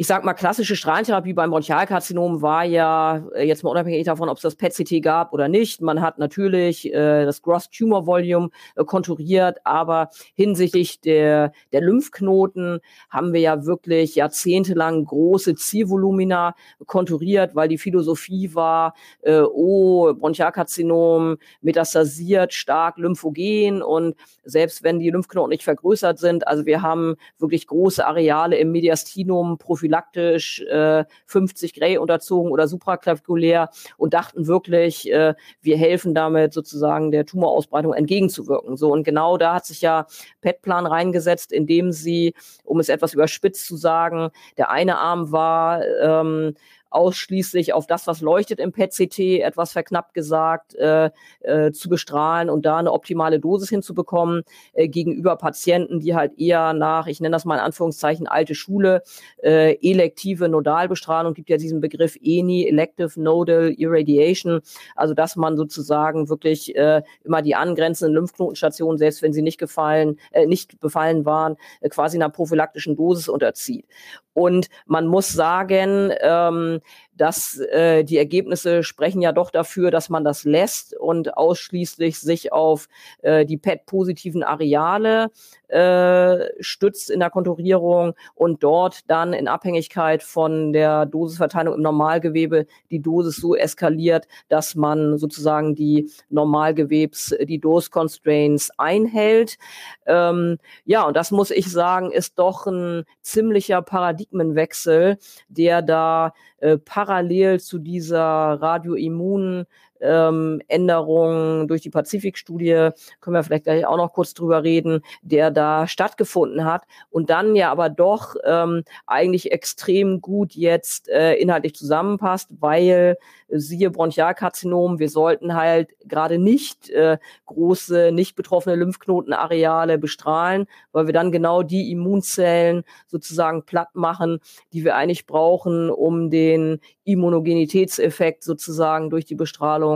ich sag mal, klassische Strahlentherapie beim Bronchialkarzinom war ja äh, jetzt mal unabhängig davon, ob es das PET-CT gab oder nicht. Man hat natürlich äh, das Gross Tumor Volume äh, konturiert, aber hinsichtlich der, der Lymphknoten haben wir ja wirklich jahrzehntelang große Zielvolumina konturiert, weil die Philosophie war, äh, oh, Bronchialkarzinom metastasiert stark lymphogen und selbst wenn die Lymphknoten nicht vergrößert sind, also wir haben wirklich große Areale im Mediastinum profiliert prophylaktisch äh, 50 Gray unterzogen oder supraklavkulär und dachten wirklich, äh, wir helfen damit sozusagen der Tumorausbreitung entgegenzuwirken. So und genau da hat sich ja PET-Plan reingesetzt, indem sie, um es etwas überspitzt zu sagen, der eine Arm war ähm, ausschließlich auf das, was leuchtet im PET-CT, etwas verknappt gesagt, äh, äh, zu bestrahlen und da eine optimale Dosis hinzubekommen äh, gegenüber Patienten, die halt eher nach, ich nenne das mal in Anführungszeichen, alte Schule, äh, elektive Nodalbestrahlung, gibt ja diesen Begriff ENI, Elective Nodal Irradiation, also dass man sozusagen wirklich äh, immer die angrenzenden Lymphknotenstationen, selbst wenn sie nicht gefallen, äh, nicht befallen waren, äh, quasi einer prophylaktischen Dosis unterzieht. Und man muss sagen, ähm, dass äh, die Ergebnisse sprechen ja doch dafür, dass man das lässt und ausschließlich sich auf äh, die PET-positiven Areale äh, stützt in der Konturierung und dort dann in Abhängigkeit von der Dosisverteilung im Normalgewebe die Dosis so eskaliert, dass man sozusagen die Normalgewebs, die Dose Constraints einhält. Ähm, ja, und das muss ich sagen, ist doch ein ziemlicher Paradigmenwechsel, der da äh, parallel zu dieser radioimmunen ähm, Änderungen durch die Pazifikstudie, können wir vielleicht gleich auch noch kurz drüber reden, der da stattgefunden hat und dann ja aber doch ähm, eigentlich extrem gut jetzt äh, inhaltlich zusammenpasst, weil siehe Bronchialkarzinom, wir sollten halt gerade nicht äh, große, nicht betroffene Lymphknotenareale bestrahlen, weil wir dann genau die Immunzellen sozusagen platt machen, die wir eigentlich brauchen, um den Immunogenitätseffekt sozusagen durch die Bestrahlung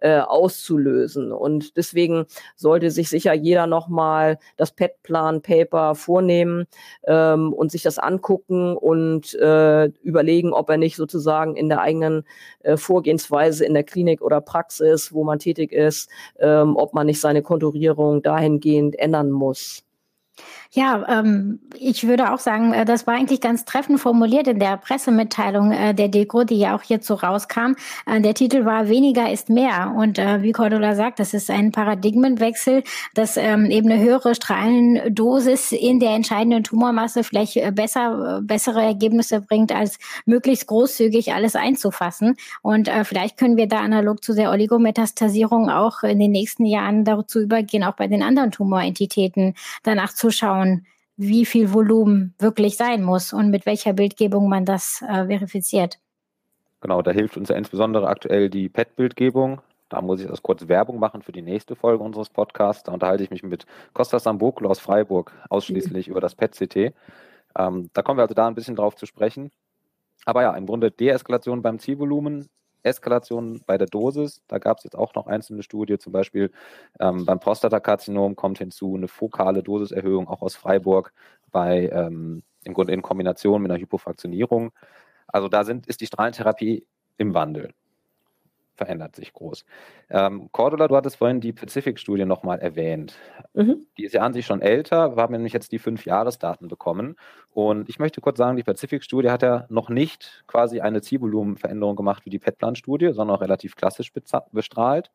äh, auszulösen. Und deswegen sollte sich sicher jeder nochmal das PET-Plan-Paper vornehmen ähm, und sich das angucken und äh, überlegen, ob er nicht sozusagen in der eigenen äh, Vorgehensweise in der Klinik oder Praxis, wo man tätig ist, ähm, ob man nicht seine Konturierung dahingehend ändern muss. Ja, ähm, ich würde auch sagen, äh, das war eigentlich ganz treffend formuliert in der Pressemitteilung äh, der Deko, die ja auch so rauskam. Äh, der Titel war Weniger ist mehr. Und äh, wie Cordula sagt, das ist ein Paradigmenwechsel, dass ähm, eben eine höhere Strahlendosis in der entscheidenden Tumormasse vielleicht äh, besser, äh, bessere Ergebnisse bringt, als möglichst großzügig alles einzufassen. Und vielleicht können wir da analog zu der Oligometastasierung auch in den nächsten Jahren dazu übergehen, auch bei den anderen Tumorentitäten danach zu schauen, schauen, wie viel Volumen wirklich sein muss und mit welcher Bildgebung man das äh, verifiziert. Genau, da hilft uns ja insbesondere aktuell die PET-Bildgebung. Da muss ich das kurz Werbung machen für die nächste Folge unseres Podcasts. Da unterhalte ich mich mit Kostas Sambokolo aus Freiburg ausschließlich mhm. über das PET-CT. Ähm, da kommen wir also da ein bisschen drauf zu sprechen. Aber ja, im Grunde Deeskalation beim Zielvolumen Eskalation bei der Dosis. Da gab es jetzt auch noch einzelne Studien, zum Beispiel ähm, beim Prostatakarzinom kommt hinzu eine fokale Dosiserhöhung, auch aus Freiburg, bei ähm, im Grunde in Kombination mit einer Hypofraktionierung. Also da sind, ist die Strahlentherapie im Wandel verändert sich groß. Ähm, Cordula, du hattest vorhin die Pacific-Studie nochmal erwähnt. Mhm. Die ist ja an sich schon älter. Wir haben nämlich jetzt die fünf Jahresdaten bekommen. Und ich möchte kurz sagen, die Pacific-Studie hat ja noch nicht quasi eine Zielvolumenveränderung gemacht wie die PET-Plan-Studie, sondern auch relativ klassisch bestrahlt.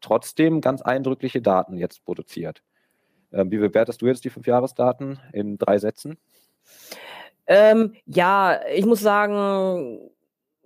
Trotzdem ganz eindrückliche Daten jetzt produziert. Ähm, wie bewertest du jetzt die fünf Jahresdaten in drei Sätzen? Ähm, ja, ich muss sagen,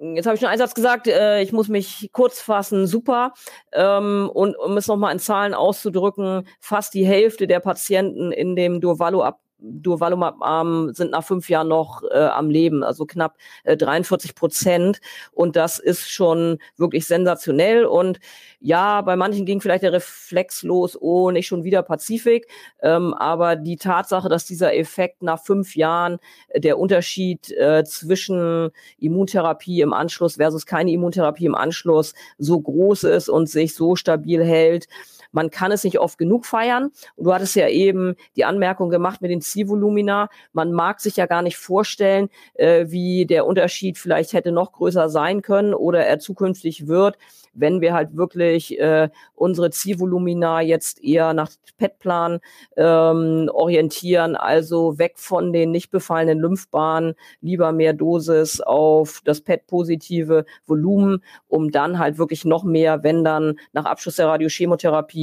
Jetzt habe ich schon einen Satz gesagt, äh, ich muss mich kurz fassen, super. Ähm, und um es nochmal in Zahlen auszudrücken, fast die Hälfte der Patienten in dem Durvalo Durvalumab-Arm sind nach fünf Jahren noch äh, am Leben, also knapp äh, 43 Prozent. Und das ist schon wirklich sensationell. Und ja, bei manchen ging vielleicht der Reflex los, oh, nicht schon wieder Pazifik. Ähm, aber die Tatsache, dass dieser Effekt nach fünf Jahren äh, der Unterschied äh, zwischen Immuntherapie im Anschluss versus keine Immuntherapie im Anschluss so groß ist und sich so stabil hält, man kann es nicht oft genug feiern. Und du hattest ja eben die Anmerkung gemacht mit den Zielvolumina. Man mag sich ja gar nicht vorstellen, äh, wie der Unterschied vielleicht hätte noch größer sein können oder er zukünftig wird wenn wir halt wirklich äh, unsere Zielvolumina jetzt eher nach PET-Plan ähm, orientieren, also weg von den nicht befallenen Lymphbahnen, lieber mehr Dosis auf das PET-positive Volumen, um dann halt wirklich noch mehr, wenn dann nach Abschluss der Radiochemotherapie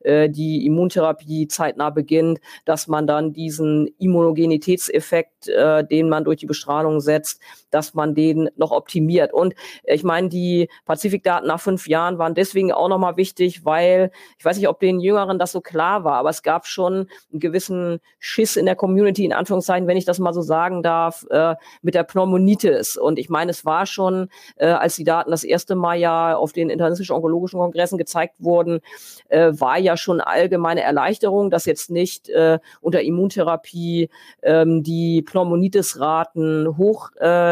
äh, die Immuntherapie zeitnah beginnt, dass man dann diesen Immunogenitätseffekt, äh, den man durch die Bestrahlung setzt, dass man den noch optimiert. Und ich meine, die Pazifikdaten nach fünf Jahren waren deswegen auch nochmal wichtig, weil ich weiß nicht, ob den Jüngeren das so klar war, aber es gab schon einen gewissen Schiss in der Community, in Anführungszeichen, wenn ich das mal so sagen darf, äh, mit der Pneumonitis. Und ich meine, es war schon, äh, als die Daten das erste Mal ja auf den internistischen onkologischen Kongressen gezeigt wurden, äh, war ja schon allgemeine Erleichterung, dass jetzt nicht äh, unter Immuntherapie ähm, die Pneumonitis-Raten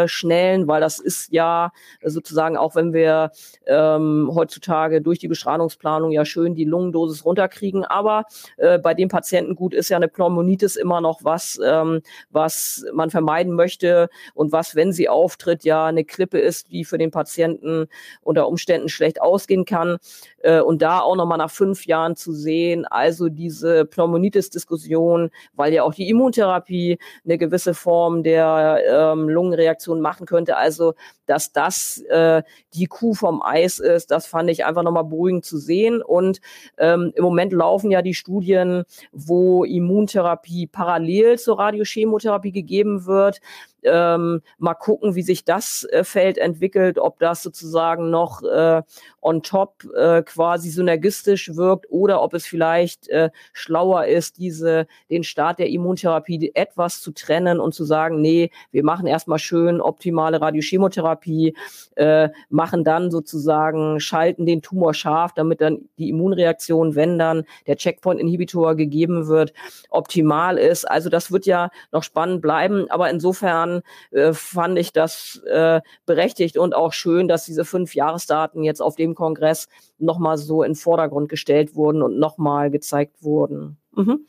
hochschnellen, weil das ist ja sozusagen auch, wenn wir ähm, heutzutage durch die Bestrahlungsplanung ja schön die Lungendosis runterkriegen. Aber äh, bei dem Patienten gut ist ja eine Pneumonitis immer noch was, ähm, was man vermeiden möchte und was, wenn sie auftritt, ja eine Klippe ist, die für den Patienten unter Umständen schlecht ausgehen kann. Äh, und da auch nochmal nach fünf Jahren zu sehen, also diese Pneumonitis-Diskussion, weil ja auch die Immuntherapie eine gewisse Form der ähm, Lungenreaktion machen könnte. Also, dass das äh, die Kuh vom Eis ist, das fand ich einfach nochmal beruhigend zu sehen. Und ähm, im Moment laufen ja die Studien, wo Immuntherapie parallel zur Radiochemotherapie gegeben wird. Ähm, mal gucken, wie sich das äh, Feld entwickelt, ob das sozusagen noch äh, on top äh, quasi synergistisch wirkt oder ob es vielleicht äh, schlauer ist, diese den Start der Immuntherapie etwas zu trennen und zu sagen, nee, wir machen erstmal schön optimale Radiochemotherapie, äh, machen dann sozusagen, schalten den Tumor scharf, damit dann die Immunreaktion, wenn dann der Checkpoint-Inhibitor gegeben wird, optimal ist. Also das wird ja noch spannend bleiben, aber insofern äh, fand ich das äh, berechtigt und auch schön, dass diese fünf Jahresdaten jetzt auf dem Kongress nochmal so in Vordergrund gestellt wurden und nochmal gezeigt wurden. Mhm.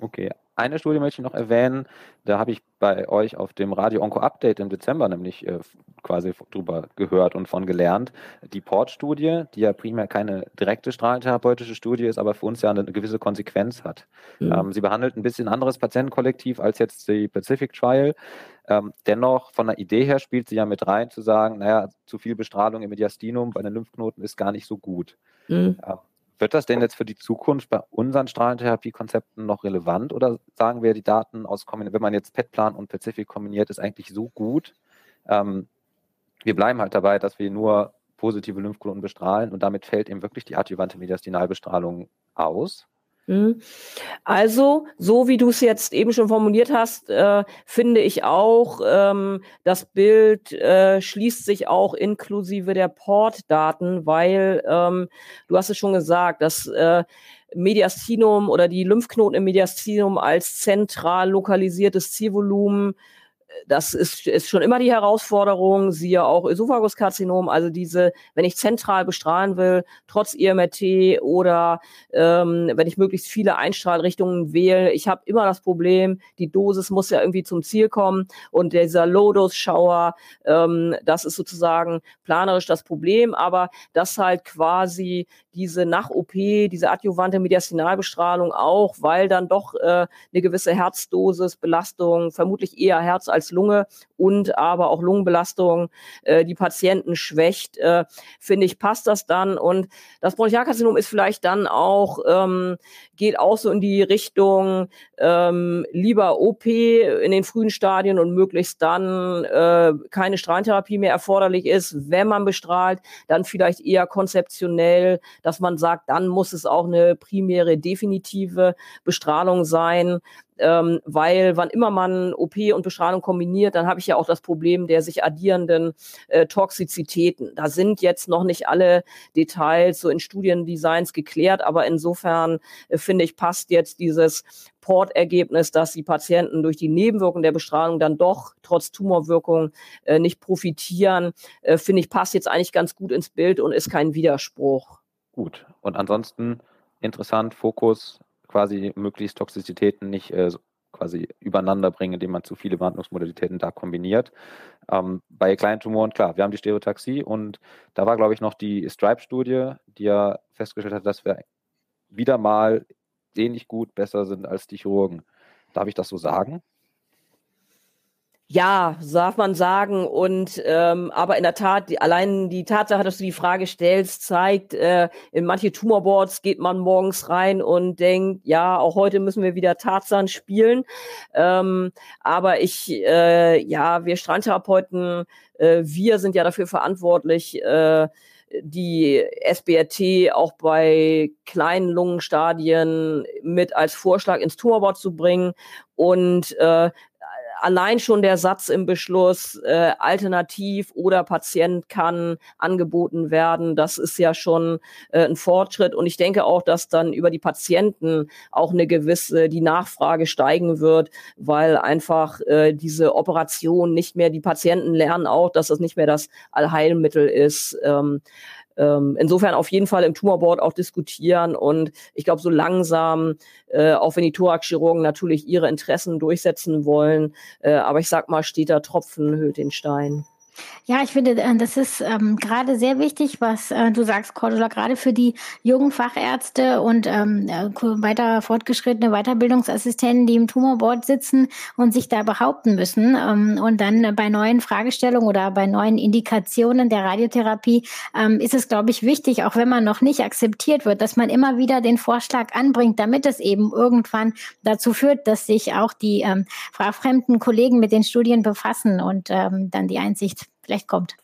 Okay, eine Studie möchte ich noch erwähnen. Da habe ich bei euch auf dem Radio Onco Update im Dezember nämlich äh, quasi drüber gehört und von gelernt. Die Port-Studie, die ja primär keine direkte strahlentherapeutische Studie ist, aber für uns ja eine, gewisse Konsequenz hat. Mhm. Ähm, sie behandelt ein bisschen anderes Patientenkollektiv als jetzt die Pacific Trial. Ähm, dennoch, von der Idee her spielt sie ja mit rein, zu sagen, naja, zu viel Bestrahlung im Mediastinum bei den Lymphknoten ist gar nicht so gut. Mhm. Ähm, wird das denn jetzt für die Zukunft bei unseren Strahlentherapiekonzepten noch relevant oder sagen wir, die Daten aus, wenn man jetzt PET-Plan und Pacific kombiniert, ist eigentlich so gut? Ähm, wir bleiben halt dabei, dass wir nur positive Lymphknoten bestrahlen und damit fällt eben wirklich die adjuvante Mediastinalbestrahlung aus. Mhm. Also, so wie du es jetzt eben schon formuliert hast, äh, finde ich auch, ähm, das Bild äh, schließt sich auch inklusive der Portdaten, weil ähm, du hast es schon gesagt, dass äh, Mediastinum oder die Lymphknoten im Mediastinum als zentral lokalisiertes Zielvolumen das ist, ist schon immer die Herausforderung, siehe auch Ösophaguskarzinom, also diese, wenn ich zentral bestrahlen will, trotz IMRT oder ähm, wenn ich möglichst viele Einstrahlrichtungen wähle, ich habe immer das Problem, die Dosis muss ja irgendwie zum Ziel kommen und dieser Low-Dose-Schauer, ähm, das ist sozusagen planerisch das Problem, aber das halt quasi diese nach-OP, diese adjuvante Mediastinalbestrahlung auch, weil dann doch äh, eine gewisse Herzdosis, Belastung, vermutlich eher Herz als Lunge und aber auch Lungenbelastung äh, die Patienten schwächt, äh, finde ich, passt das dann. Und das Bronchialkarzinom ist vielleicht dann auch, ähm, geht auch so in die Richtung ähm, lieber OP in den frühen Stadien und möglichst dann äh, keine Strahlentherapie mehr erforderlich ist. Wenn man bestrahlt, dann vielleicht eher konzeptionell, dass man sagt, dann muss es auch eine primäre definitive Bestrahlung sein. ähm, weil wann immer man OP und Bestrahlung kombiniert, dann habe ich ja auch das Problem der sich addierenden äh, Toxizitäten. Da sind jetzt noch nicht alle Details so in Studiendesigns geklärt, aber insofern äh, finde ich, passt jetzt dieses Portergebnis, dass die Patienten durch die Nebenwirkungen der Bestrahlung dann doch trotz Tumorwirkung äh, nicht profitieren, äh, finde ich, passt jetzt eigentlich ganz gut ins Bild und ist kein Widerspruch. Gut. Und ansonsten interessant, Fokus, quasi möglichst Toxizitäten nicht äh, quasi übereinander bringen, indem man zu viele Behandlungsmodalitäten da kombiniert. Ähm, bei kleinen Tumoren, klar, wir haben die Stereotaxie und da war, glaube ich, noch die Stripe-Studie, die ja festgestellt hat, dass wir wieder mal ähnlich gut besser sind als die Chirurgen. Darf ich das so sagen? Ja, darf man sagen. Und ähm, aber in der Tat, die, allein die Tatsache, dass du die Frage stellst, zeigt, äh, in manche Tumorboards geht man morgens rein und denkt, ja, auch heute müssen wir wieder Tarzan spielen. Ähm, aber ich, äh, ja, wir Strandtherapeuten, äh, wir sind ja dafür verantwortlich, äh, die SBRT auch bei kleinen Lungenstadien mit als Vorschlag ins Tumorboard zu bringen und äh, allein schon der Satz im Beschluss, äh, alternativ oder Patient kann angeboten werden, das ist ja schon äh, ein Fortschritt. Und ich denke auch, dass dann über die Patienten auch eine gewisse, die Nachfrage steigen wird, weil einfach äh, diese Operation nicht mehr, die Patienten lernen auch, dass das nicht mehr das Allheilmittel ist. Ähm, ähm, insofern auf jeden Fall im Tumorboard auch diskutieren und ich glaube, so langsam, äh, auch wenn die Thoraxchirurgen natürlich ihre Interessen durchsetzen wollen, äh, aber ich sag mal, steter Tropfen hüllt den Stein. Ja, ich finde, äh, das ist ähm, gerade sehr wichtig, was äh, du sagst, Cordula, gerade für die jungen Fachärzte und ähm, äh, weiter fortgeschrittene Weiterbildungsassistenten, die im Tumorboard sitzen und sich da behaupten müssen ähm, und dann bei neuen Fragestellungen oder bei neuen Indikationen der Radiotherapie ähm, ist es, glaube ich, wichtig, auch wenn man noch nicht akzeptiert wird, dass man immer wieder den Vorschlag anbringt, damit es eben irgendwann dazu führt, dass sich auch die ähm, fremden Kollegen mit den Studien befassen und ähm, dann die Einsicht vielleicht kommt.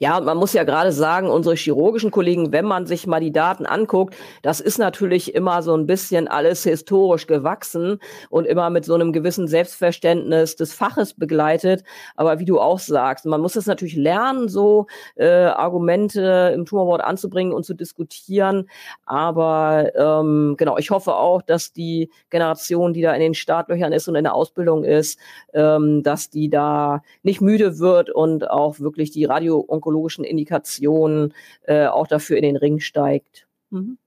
Ja, man muss ja gerade sagen, unsere chirurgischen Kollegen, wenn man sich mal die Daten anguckt, das ist natürlich immer so ein bisschen alles historisch gewachsen und immer mit so einem gewissen Selbstverständnis des Faches begleitet. Aber wie du auch sagst, man muss es natürlich lernen, so äh, Argumente im Tumorboard anzubringen und zu diskutieren. Aber ähm, genau, ich hoffe auch, dass die Generation, die da in den Startlöchern ist und in der Ausbildung ist, ähm, dass die da nicht müde wird und auch wirklich die radio onkologischen Indikationen äh, auch dafür in den Ring steigt. Mhm.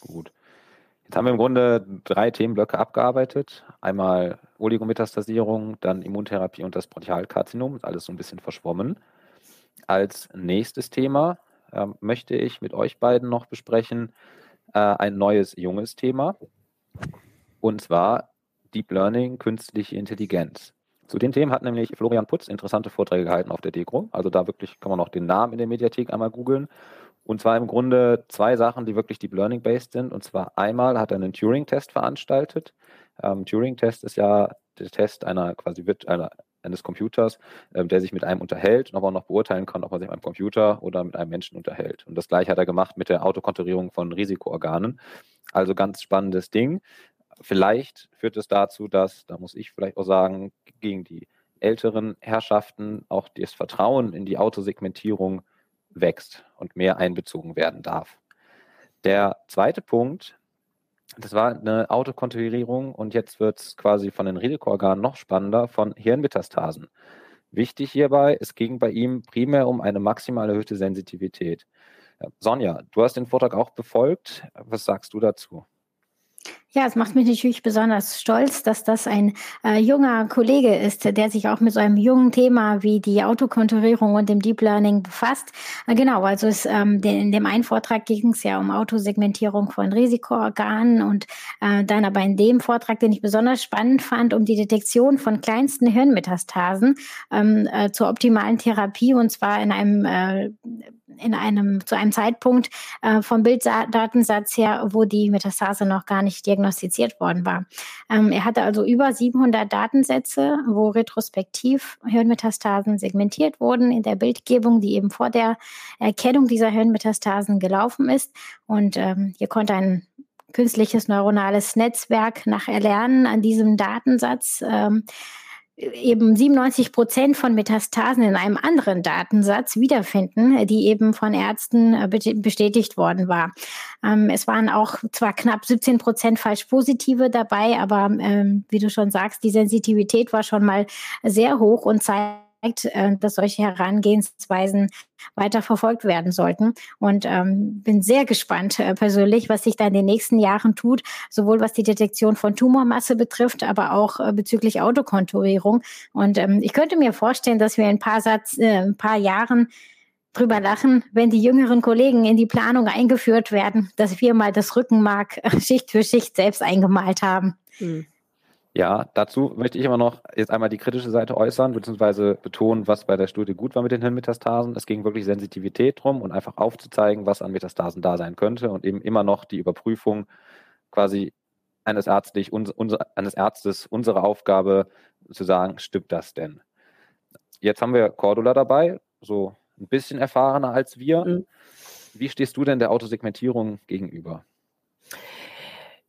Gut. Jetzt haben wir im Grunde drei Themenblöcke abgearbeitet. Einmal Oligometastasierung, dann Immuntherapie und das Bronchialkarzinom. Alles so ein bisschen verschwommen. Als nächstes Thema äh, möchte ich mit euch beiden noch besprechen äh, ein neues, junges Thema. Und zwar Deep Learning, künstliche Intelligenz. Zu den Themen hat nämlich Florian Putz interessante Vorträge gehalten auf der Degro. Also da wirklich kann man auch den Namen in der Mediathek einmal googeln. Und zwar im Grunde zwei Sachen, die wirklich Deep Learning-based sind. Und zwar einmal hat er einen Turing-Test veranstaltet. Ähm, Turing-Test ist ja der Test einer quasi wird einer, eines Computers, ähm, der sich mit einem unterhält und aber auch noch beurteilen kann, ob man sich mit einem Computer oder mit einem Menschen unterhält. Und das gleiche hat er gemacht mit der Autokonturierung von Risikoorganen. Also ganz spannendes Ding. Vielleicht führt es dazu, dass, da muss ich vielleicht auch sagen, gegen die älteren Herrschaften auch das Vertrauen in die Autosegmentierung wächst und mehr einbezogen werden darf. Der zweite Punkt, das war eine Autokonturierung und jetzt wird es quasi von den Risikoorganen noch spannender, von Hirnmetastasen. Wichtig hierbei, es ging bei ihm primär um eine maximal erhöhte Sensitivität. Sonja, du hast den Vortrag auch befolgt. Was sagst du dazu? Ja, es macht mich natürlich besonders stolz, dass das ein äh, junger Kollege ist, der sich auch mit so einem jungen Thema wie die Autokonturierung und dem Deep Learning befasst. Äh, genau, also es, ähm, den, in dem einen Vortrag ging es ja um Autosegmentierung von Risikoorganen und äh, dann aber in dem Vortrag, den ich besonders spannend fand, um die Detektion von kleinsten Hirnmetastasen ähm, äh, zur optimalen Therapie und zwar in einem äh, in einem zu einem Zeitpunkt äh, vom Bilddatensatz her, wo die Metastase noch gar nicht diagnostiziert diagnostiziert worden war. Ähm, er hatte also über 700 Datensätze, wo retrospektiv Hirnmetastasen segmentiert wurden in der Bildgebung, die eben vor der Erkennung dieser Hirnmetastasen gelaufen ist. Und ähm, hier konnte ein künstliches neuronales Netzwerk nach Erlernen an diesem Datensatz ähm, eben 97 Prozent von Metastasen in einem anderen Datensatz wiederfinden, die eben von Ärzten äh, bestätigt worden war. Ähm, es waren auch zwar knapp 17 Prozent falsch positive dabei, aber ähm, wie du schon sagst, die Sensitivität war schon mal sehr hoch und zeigt, dass solche Herangehensweisen weiter verfolgt werden sollten. Und ähm, bin sehr gespannt äh, persönlich, was sich da in den nächsten Jahren tut, sowohl was die Detektion von Tumormasse betrifft, aber auch äh, bezüglich Autokonturierung. Und ähm, ich könnte mir vorstellen, dass wir in ein paar, Satz, äh, ein paar Jahren drüber lachen, wenn die jüngeren Kollegen in die Planung eingeführt werden, dass wir mal das Rückenmark äh, Schicht für Schicht selbst eingemalt haben. Mhm. Ja, dazu möchte ich immer noch jetzt einmal die kritische Seite äußern, beziehungsweise betonen, was bei der Studie gut war mit den Hirnmetastasen. Es ging wirklich Sensitivität drum und einfach aufzuzeigen, was an Metastasen da sein könnte und eben immer noch die Überprüfung quasi eines, Ärztlich, uns, unser, eines Ärztes, unsere Aufgabe zu sagen, stimmt das denn? Jetzt haben wir Cordula dabei, so ein bisschen erfahrener als wir. Mhm. Wie stehst du denn der Autosegmentierung gegenüber?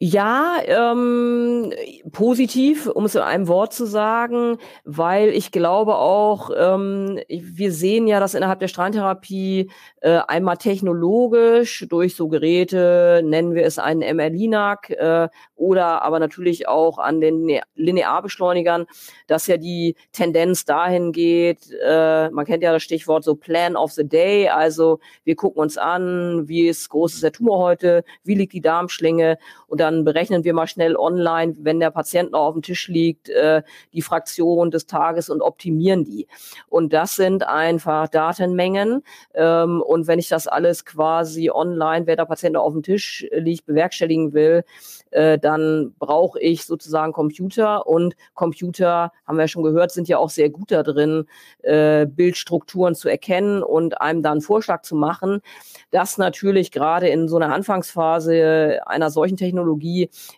Ja, ähm, positiv, um es in einem Wort zu sagen, weil ich glaube auch, ähm, wir sehen ja, dass innerhalb der Strahlentherapie äh, einmal technologisch durch so Geräte, nennen wir es einen MR-Linac, äh, oder aber natürlich auch an den Linearbeschleunigern, dass ja die Tendenz dahin geht, äh, man kennt ja das Stichwort so Plan of the Day, also wir gucken uns an, wie ist groß ist der Tumor heute, wie liegt die Darmschlinge und dann dann berechnen wir mal schnell online, wenn der Patient noch auf dem Tisch liegt, äh, die Fraktion des Tages und optimieren die. Und das sind einfach Datenmengen. Ähm, und wenn ich das alles quasi online, wer der Patient noch auf dem Tisch liegt, bewerkstelligen will, äh, dann brauche ich sozusagen Computer und Computer, haben wir ja schon gehört, sind ja auch sehr gut da drin, äh, Bildstrukturen zu erkennen und einem dann einen Vorschlag zu machen. Das natürlich gerade in so einer Anfangsphase einer solchen Technologie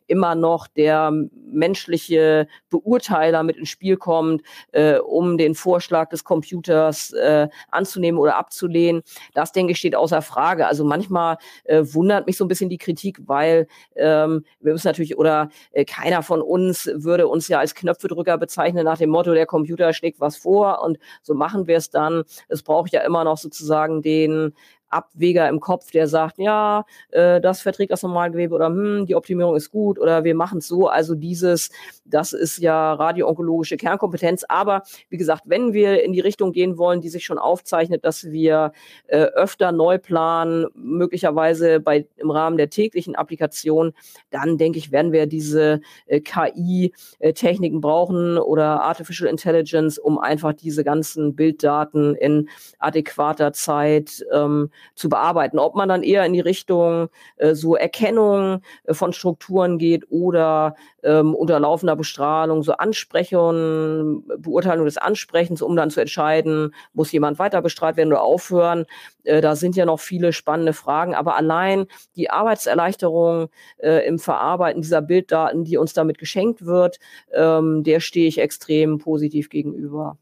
immer noch der menschliche Beurteiler mit ins Spiel kommt, äh, um den Vorschlag des Computers äh, anzunehmen oder abzulehnen. Das, denke ich, steht außer Frage. Also manchmal äh, wundert mich so ein bisschen die Kritik, weil ähm, wir müssen natürlich, oder äh, keiner von uns würde uns ja als Knöpfedrücker bezeichnen nach dem Motto, der Computer schlägt was vor und so machen wir es dann. Es braucht ja immer noch sozusagen den Abwäger im Kopf, der sagt, ja, äh, das verträgt das Normalgewebe oder hm, die Optimierung ist gut oder wir machen es so. Also dieses, das ist ja radioonkologische Kernkompetenz. Aber wie gesagt, wenn wir in die Richtung gehen wollen, die sich schon aufzeichnet, dass wir äh, öfter neu planen, möglicherweise bei, im Rahmen der täglichen Applikation, dann denke ich, werden wir diese äh, KI-Techniken brauchen oder Artificial Intelligence, um einfach diese ganzen Bilddaten in adäquater Zeit ähm, zu bearbeiten. Ob man dann eher in die Richtung äh, so Erkennung äh, von Strukturen geht oder ähm, unter laufender Bestrahlung so Ansprechungen, Beurteilung des Ansprechens, um dann zu entscheiden, muss jemand weiter bestrahlt werden oder aufhören. Äh, da sind ja noch viele spannende Fragen, aber allein die Arbeitserleichterung äh, im Verarbeiten dieser Bilddaten, die uns damit geschenkt wird, ähm, der stehe ich extrem positiv gegenüber.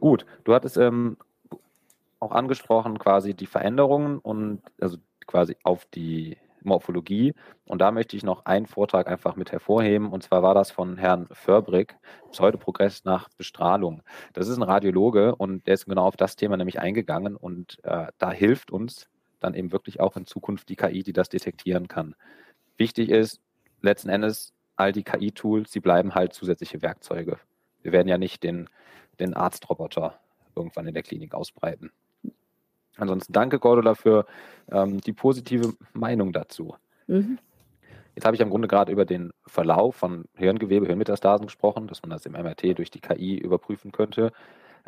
Gut, du hattest ähm, auch angesprochen, quasi die Veränderungen und also quasi auf die Morphologie. Und da möchte ich noch einen Vortrag einfach mit hervorheben. Und zwar war das von Herrn Förbrick, Pseudoprogress nach Bestrahlung. Das ist ein Radiologe und der ist genau auf das Thema nämlich eingegangen. Und äh, da hilft uns dann eben wirklich auch in Zukunft die KI, die das detektieren kann. Wichtig ist letzten Endes, all die KI-Tools, sie bleiben halt zusätzliche Werkzeuge. Wir werden ja nicht den, den Arztroboter irgendwann in der Klinik ausbreiten. Ansonsten danke, Cordula, für ähm, die positive Meinung dazu. Mhm. Jetzt habe ich im Grunde gerade über den Verlauf von Hirngewebe, Hirnmetastasen gesprochen, dass man das im MRT durch die KI überprüfen könnte.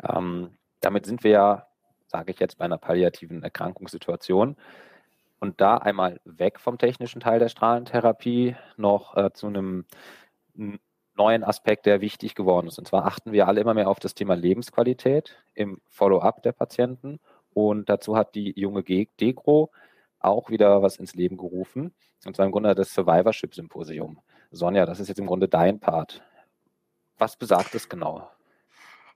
Ähm, damit sind wir ja, sage ich jetzt, bei einer palliativen Erkrankungssituation. Und da einmal weg vom technischen Teil der Strahlentherapie noch äh, zu einem neuen Aspekt, der wichtig geworden ist. Und zwar achten wir alle immer mehr auf das Thema Lebensqualität im Follow-up der Patienten und dazu hat die junge Degro auch wieder was ins Leben gerufen. Und zwar im Grunde das Survivorship Symposium. Sonja, das ist jetzt im Grunde dein Part. Was besagt es genau?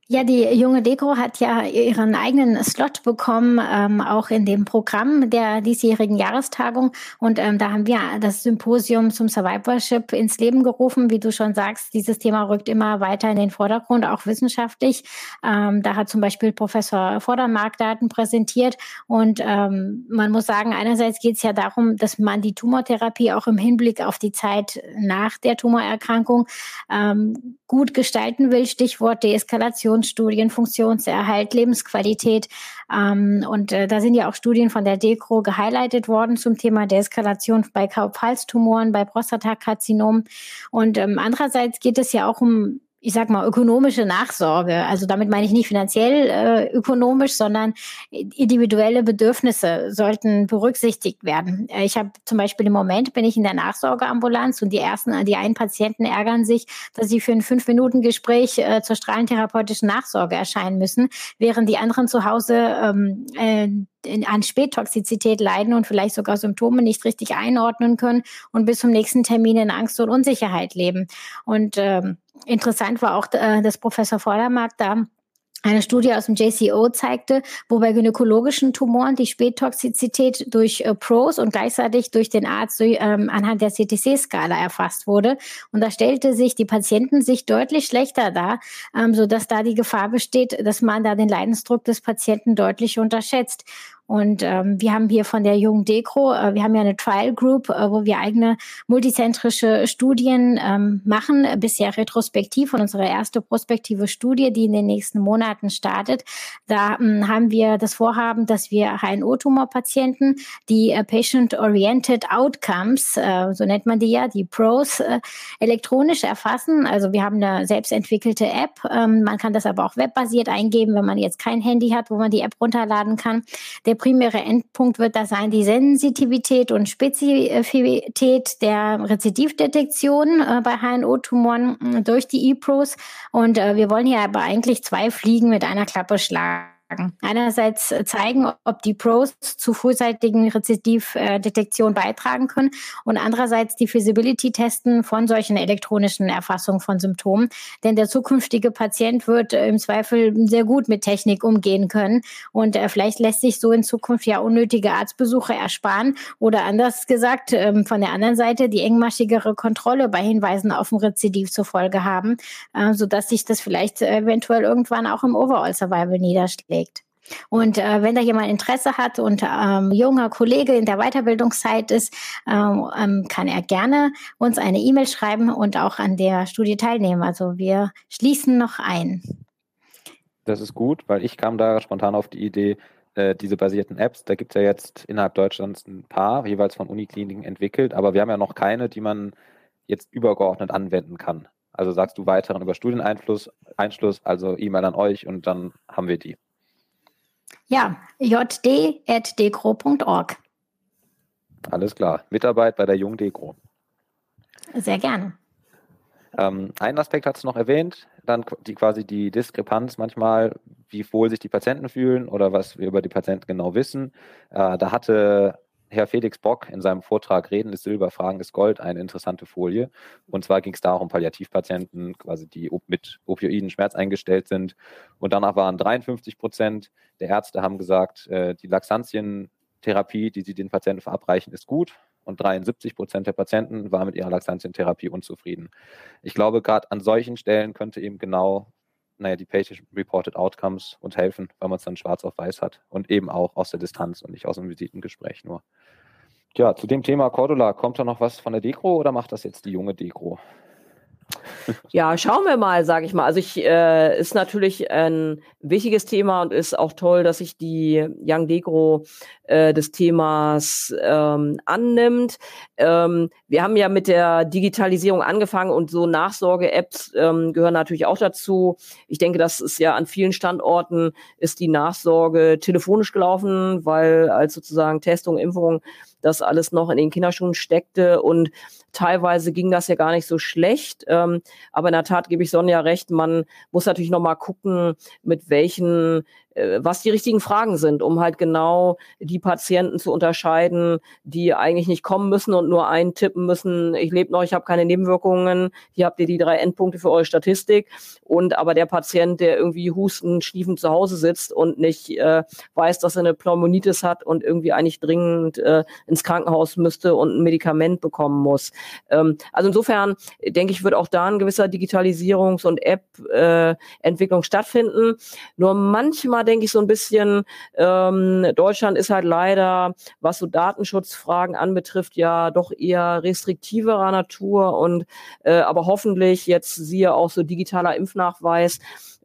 Ja, die junge Deko hat ja ihren eigenen Slot bekommen, ähm, auch in dem Programm der diesjährigen Jahrestagung. Und ähm, da haben wir das Symposium zum Survivorship ins Leben gerufen. Wie du schon sagst, dieses Thema rückt immer weiter in den Vordergrund, auch wissenschaftlich. Ähm, da hat zum Beispiel Professor Vordermark Daten präsentiert. Und ähm, man muss sagen, einerseits geht es ja darum, dass man die Tumortherapie auch im Hinblick auf die Zeit nach der Tumorerkrankung ähm, gut gestalten will. Stichwort Deeskalation Funktionsstudien, Funktionserhalt, Lebensqualität. Ähm, und äh, da sind ja auch Studien von der DECRO gehighlightet worden zum Thema Deeskalation bei Kaupfhalstumoren, bei Prostatakarzinom. Und ähm, andererseits geht es ja auch um ich sag mal, ökonomische Nachsorge. Also damit meine ich nicht finanziell äh, ökonomisch, sondern individuelle Bedürfnisse sollten berücksichtigt werden. Äh, ich habe zum Beispiel im Moment bin ich in der Nachsorgeambulanz und die ersten, die einen Patienten ärgern sich, dass sie für ein fünf Minuten Gespräch äh, zur strahlentherapeutischen Nachsorge erscheinen müssen, während die anderen zu Hause ähm, äh, an Spättoxizität leiden und vielleicht sogar Symptome nicht richtig einordnen können und bis zum nächsten Termin in Angst und Unsicherheit leben. Und ähm, interessant war auch, äh, dass Professor Vordermark da eine Studie aus dem JCO zeigte, wo bei gynäkologischen Tumoren die Spättoxizität durch äh, PROS und gleichzeitig durch den Arzt durch, ähm, anhand der CTC-Skala erfasst wurde. Und da stellte sich die Patienten sich deutlich schlechter dar, ähm, sodass da die Gefahr besteht, dass man da den Leidensdruck des Patienten deutlich unterschätzt. Und ähm, wir haben hier von der Jungen Dekro, äh, wir haben ja eine Trial Group, äh, wo wir eigene multizentrische Studien ähm, machen, bisher retrospektiv und unsere erste prospektive Studie, die in den nächsten Monaten startet. Da ähm, haben wir das Vorhaben, dass wir HNO-Tumorpatienten, die äh, Patient-Oriented Outcomes, äh, so nennt man die ja, die PROS, äh, elektronisch erfassen. Also wir haben eine selbstentwickelte App. Ähm, man kann das aber auch webbasiert eingeben, wenn man jetzt kein Handy hat, wo man die App runterladen kann. Der der primäre Endpunkt wird da sein die Sensitivität und Spezifität der Rezidivdetektion äh, bei HNO-Tumoren äh, durch die EPROs. Und äh, wir wollen hier aber eigentlich zwei Fliegen mit einer Klappe schlagen. Einerseits zeigen, ob die Pros zu frühzeitigen Rezidivdetektion beitragen können und andererseits die Feasibility testen von solchen elektronischen Erfassungen von Symptomen. Denn der zukünftige Patient wird im Zweifel sehr gut mit Technik umgehen können und äh, vielleicht lässt sich so in Zukunft ja unnötige Arztbesuche ersparen oder anders gesagt ähm, von der anderen Seite die engmaschigere Kontrolle bei Hinweisen auf ein Rezidiv zur Folge haben, äh, sodass sich das vielleicht eventuell irgendwann auch im Overall Survival niederschlägt legt. Und äh, wenn da jemand Interesse hat und ähm, junger Kollege in der Weiterbildungszeit ist, ähm, ähm, kann er gerne uns eine E-Mail schreiben und auch an der Studie teilnehmen. Also wir schließen noch ein. Das ist gut, weil ich kam da spontan auf die Idee, äh, diese basierten Apps, da gibt es ja jetzt innerhalb Deutschlands ein paar, jeweils von Unikliniken entwickelt, aber wir haben ja noch keine, die man jetzt übergeordnet anwenden kann. Also sagst du weiteren über Studieneinfluss, Einschluss, also E-Mail an euch und dann haben wir die. Ja, jd.dekro.org. Alles klar. Mitarbeit bei der Jung Dekro. Sehr gerne. Ähm, einen Aspekt hat es noch erwähnt, dann die, quasi die Diskrepanz manchmal, wie wohl sich die Patienten fühlen oder was wir über die Patienten genau wissen. Äh, da hatte Herr Felix Bock in seinem Vortrag Reden ist Silber, Fragen ist Gold eine interessante Folie. Und zwar ging es darum, Palliativpatienten, quasi die mit Opioiden Schmerz eingestellt sind. Und danach waren 53 Prozent der Ärzte haben gesagt, äh, die Laxantientherapie, die sie den Patienten verabreichen, ist gut. Und 73 Prozent der Patienten waren mit ihrer Laxantientherapie unzufrieden. Ich glaube, gerade an solchen Stellen könnte eben genau naja, die Patient-Reported Outcomes uns helfen, weil man es dann schwarz auf weiß hat und eben auch aus der Distanz und nicht aus einem Visitengespräch nur. Ja, zu dem Thema Cordula, kommt da noch was von der Dekro oder macht das jetzt die junge Dekro? Ja, schauen wir mal, sage ich mal. Also ich äh, ist natürlich ein wichtiges Thema und ist auch toll, dass sich die Young Degro äh, des Themas ähm, annimmt. Ähm, wir haben ja mit der Digitalisierung angefangen und so Nachsorge-Apps ähm, gehören natürlich auch dazu. Ich denke, das ist ja an vielen Standorten ist die Nachsorge telefonisch gelaufen, weil als sozusagen Testung, Impfung das alles noch in den Kinderschuhen steckte und teilweise ging das ja gar nicht so schlecht. Ähm, aber in der Tat gebe ich Sonja recht, man muss natürlich noch mal gucken, mit welchen was die richtigen Fragen sind, um halt genau die Patienten zu unterscheiden, die eigentlich nicht kommen müssen und nur eintippen müssen, ich lebe noch, ich habe keine Nebenwirkungen, hier habt ihr die drei Endpunkte für eure Statistik. Und aber der Patient, der irgendwie husten, schniefen zu Hause sitzt und nicht äh, weiß, dass er eine Pneumonitis hat und irgendwie eigentlich dringend äh, ins Krankenhaus müsste und ein Medikament bekommen muss. Ähm, also insofern denke ich, wird auch da ein gewisser Digitalisierungs- und App-Entwicklung äh, stattfinden. Nur manchmal denke ich so ein bisschen, ähm, Deutschland ist halt leider, was so Datenschutzfragen anbetrifft, ja doch eher restriktiverer Natur und äh, aber hoffentlich jetzt siehe auch so digitaler Impfnachweis,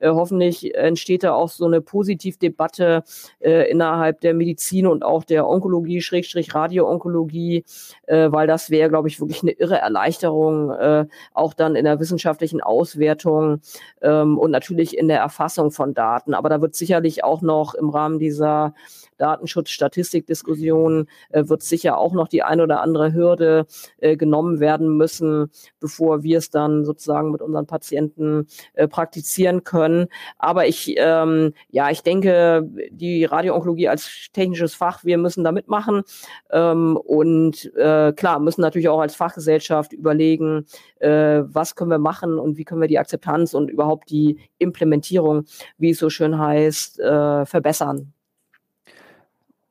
hoffentlich entsteht da auch so eine Positivdebatte äh, innerhalb der Medizin und auch der Onkologie, Schrägstrich Radioonkologie, äh, weil das wäre, glaube ich, wirklich eine irre Erleichterung, äh, auch dann in der wissenschaftlichen Auswertung ähm, und natürlich in der Erfassung von Daten. Aber da wird sicherlich auch noch im Rahmen dieser Datenschutz-Statistikdiskussion äh, wird sicher auch noch die eine oder andere Hürde äh, genommen werden müssen, bevor wir es dann sozusagen mit unseren Patienten äh, praktizieren können. Aber ich, ähm, ja, ich denke, die Radioonkologie als technisches Fach, wir müssen da mitmachen ähm, und äh, klar, müssen natürlich auch als Fachgesellschaft überlegen, äh, was können wir machen und wie können wir die Akzeptanz und überhaupt die Implementierung, wie es so schön heißt, äh, verbessern.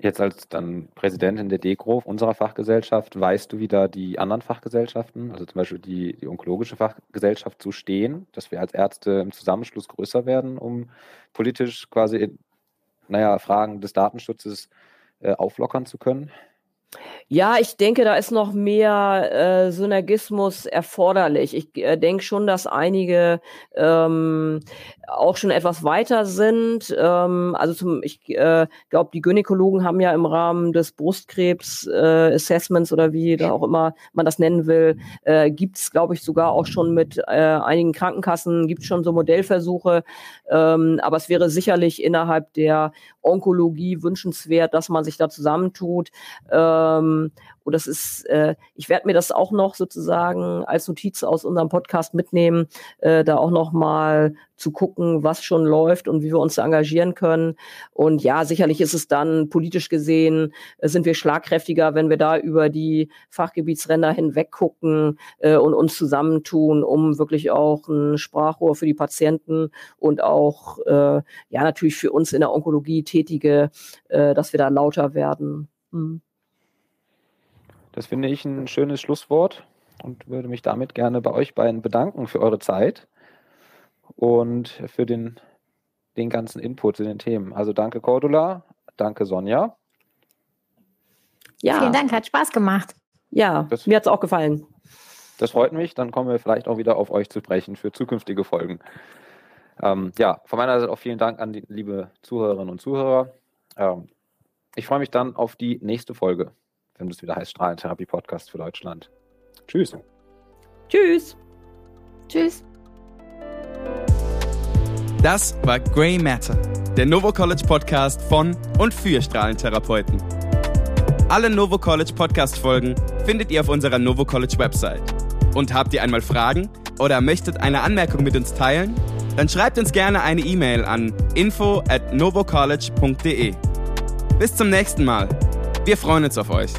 Jetzt als dann Präsidentin der DEGRO unserer Fachgesellschaft, weißt du, wie da die anderen Fachgesellschaften, also zum Beispiel die, die onkologische Fachgesellschaft, zu stehen, dass wir als Ärzte im Zusammenschluss größer werden, um politisch quasi, naja, Fragen des Datenschutzes äh, auflockern zu können? Ja, ich denke, da ist noch mehr äh, Synergismus erforderlich. Ich äh, denke schon, dass einige ähm, auch schon etwas weiter sind. Ähm, also zum, ich äh, glaube, die Gynäkologen haben ja im Rahmen des Brustkrebs-Assessments äh, oder wie da auch immer man das nennen will, äh, gibt es, glaube ich, sogar auch schon mit äh, einigen Krankenkassen, gibt es schon so Modellversuche. Ähm, aber es wäre sicherlich innerhalb der Onkologie wünschenswert, dass man sich da zusammentut. Ähm, und das ist, äh, ich werde mir das auch noch sozusagen als Notiz aus unserem Podcast mitnehmen, äh, da auch noch mal zu gucken, was schon läuft und wie wir uns engagieren können. Und ja, sicherlich ist es dann politisch gesehen, äh, sind wir schlagkräftiger, wenn wir da über die Fachgebietsränder hinweg gucken äh, und uns zusammentun, um wirklich auch ein Sprachrohr für die Patienten und auch äh, ja natürlich für uns in der Onkologie Tätige, äh, dass wir da lauter werden. Hm. Das finde ich ein schönes Schlusswort und würde mich damit gerne bei euch beiden bedanken für eure Zeit und für den, den ganzen Input zu den Themen. Also danke Cordula, danke Sonja. Ja. Vielen Dank, hat Spaß gemacht. Ja, das, mir hat es auch gefallen. Das freut mich. Dann kommen wir vielleicht auch wieder auf euch zu sprechen für zukünftige Folgen. Ähm, ja, von meiner Seite auch vielen Dank an die liebe Zuhörerinnen und Zuhörer. Ähm, ich freue mich dann auf die nächste Folge wenn es wieder heißt Strahlentherapie Podcast für Deutschland. Tschüss. Tschüss. Tschüss. Das war Grey Matter, der Novo College Podcast von und für Strahlentherapeuten. Alle Novo College Podcast Folgen findet ihr auf unserer Novo College Website. Und habt ihr einmal Fragen oder möchtet eine Anmerkung mit uns teilen? Dann schreibt uns gerne eine E-Mail an info at novocollege.de. Bis zum nächsten Mal. Wir freuen uns auf euch.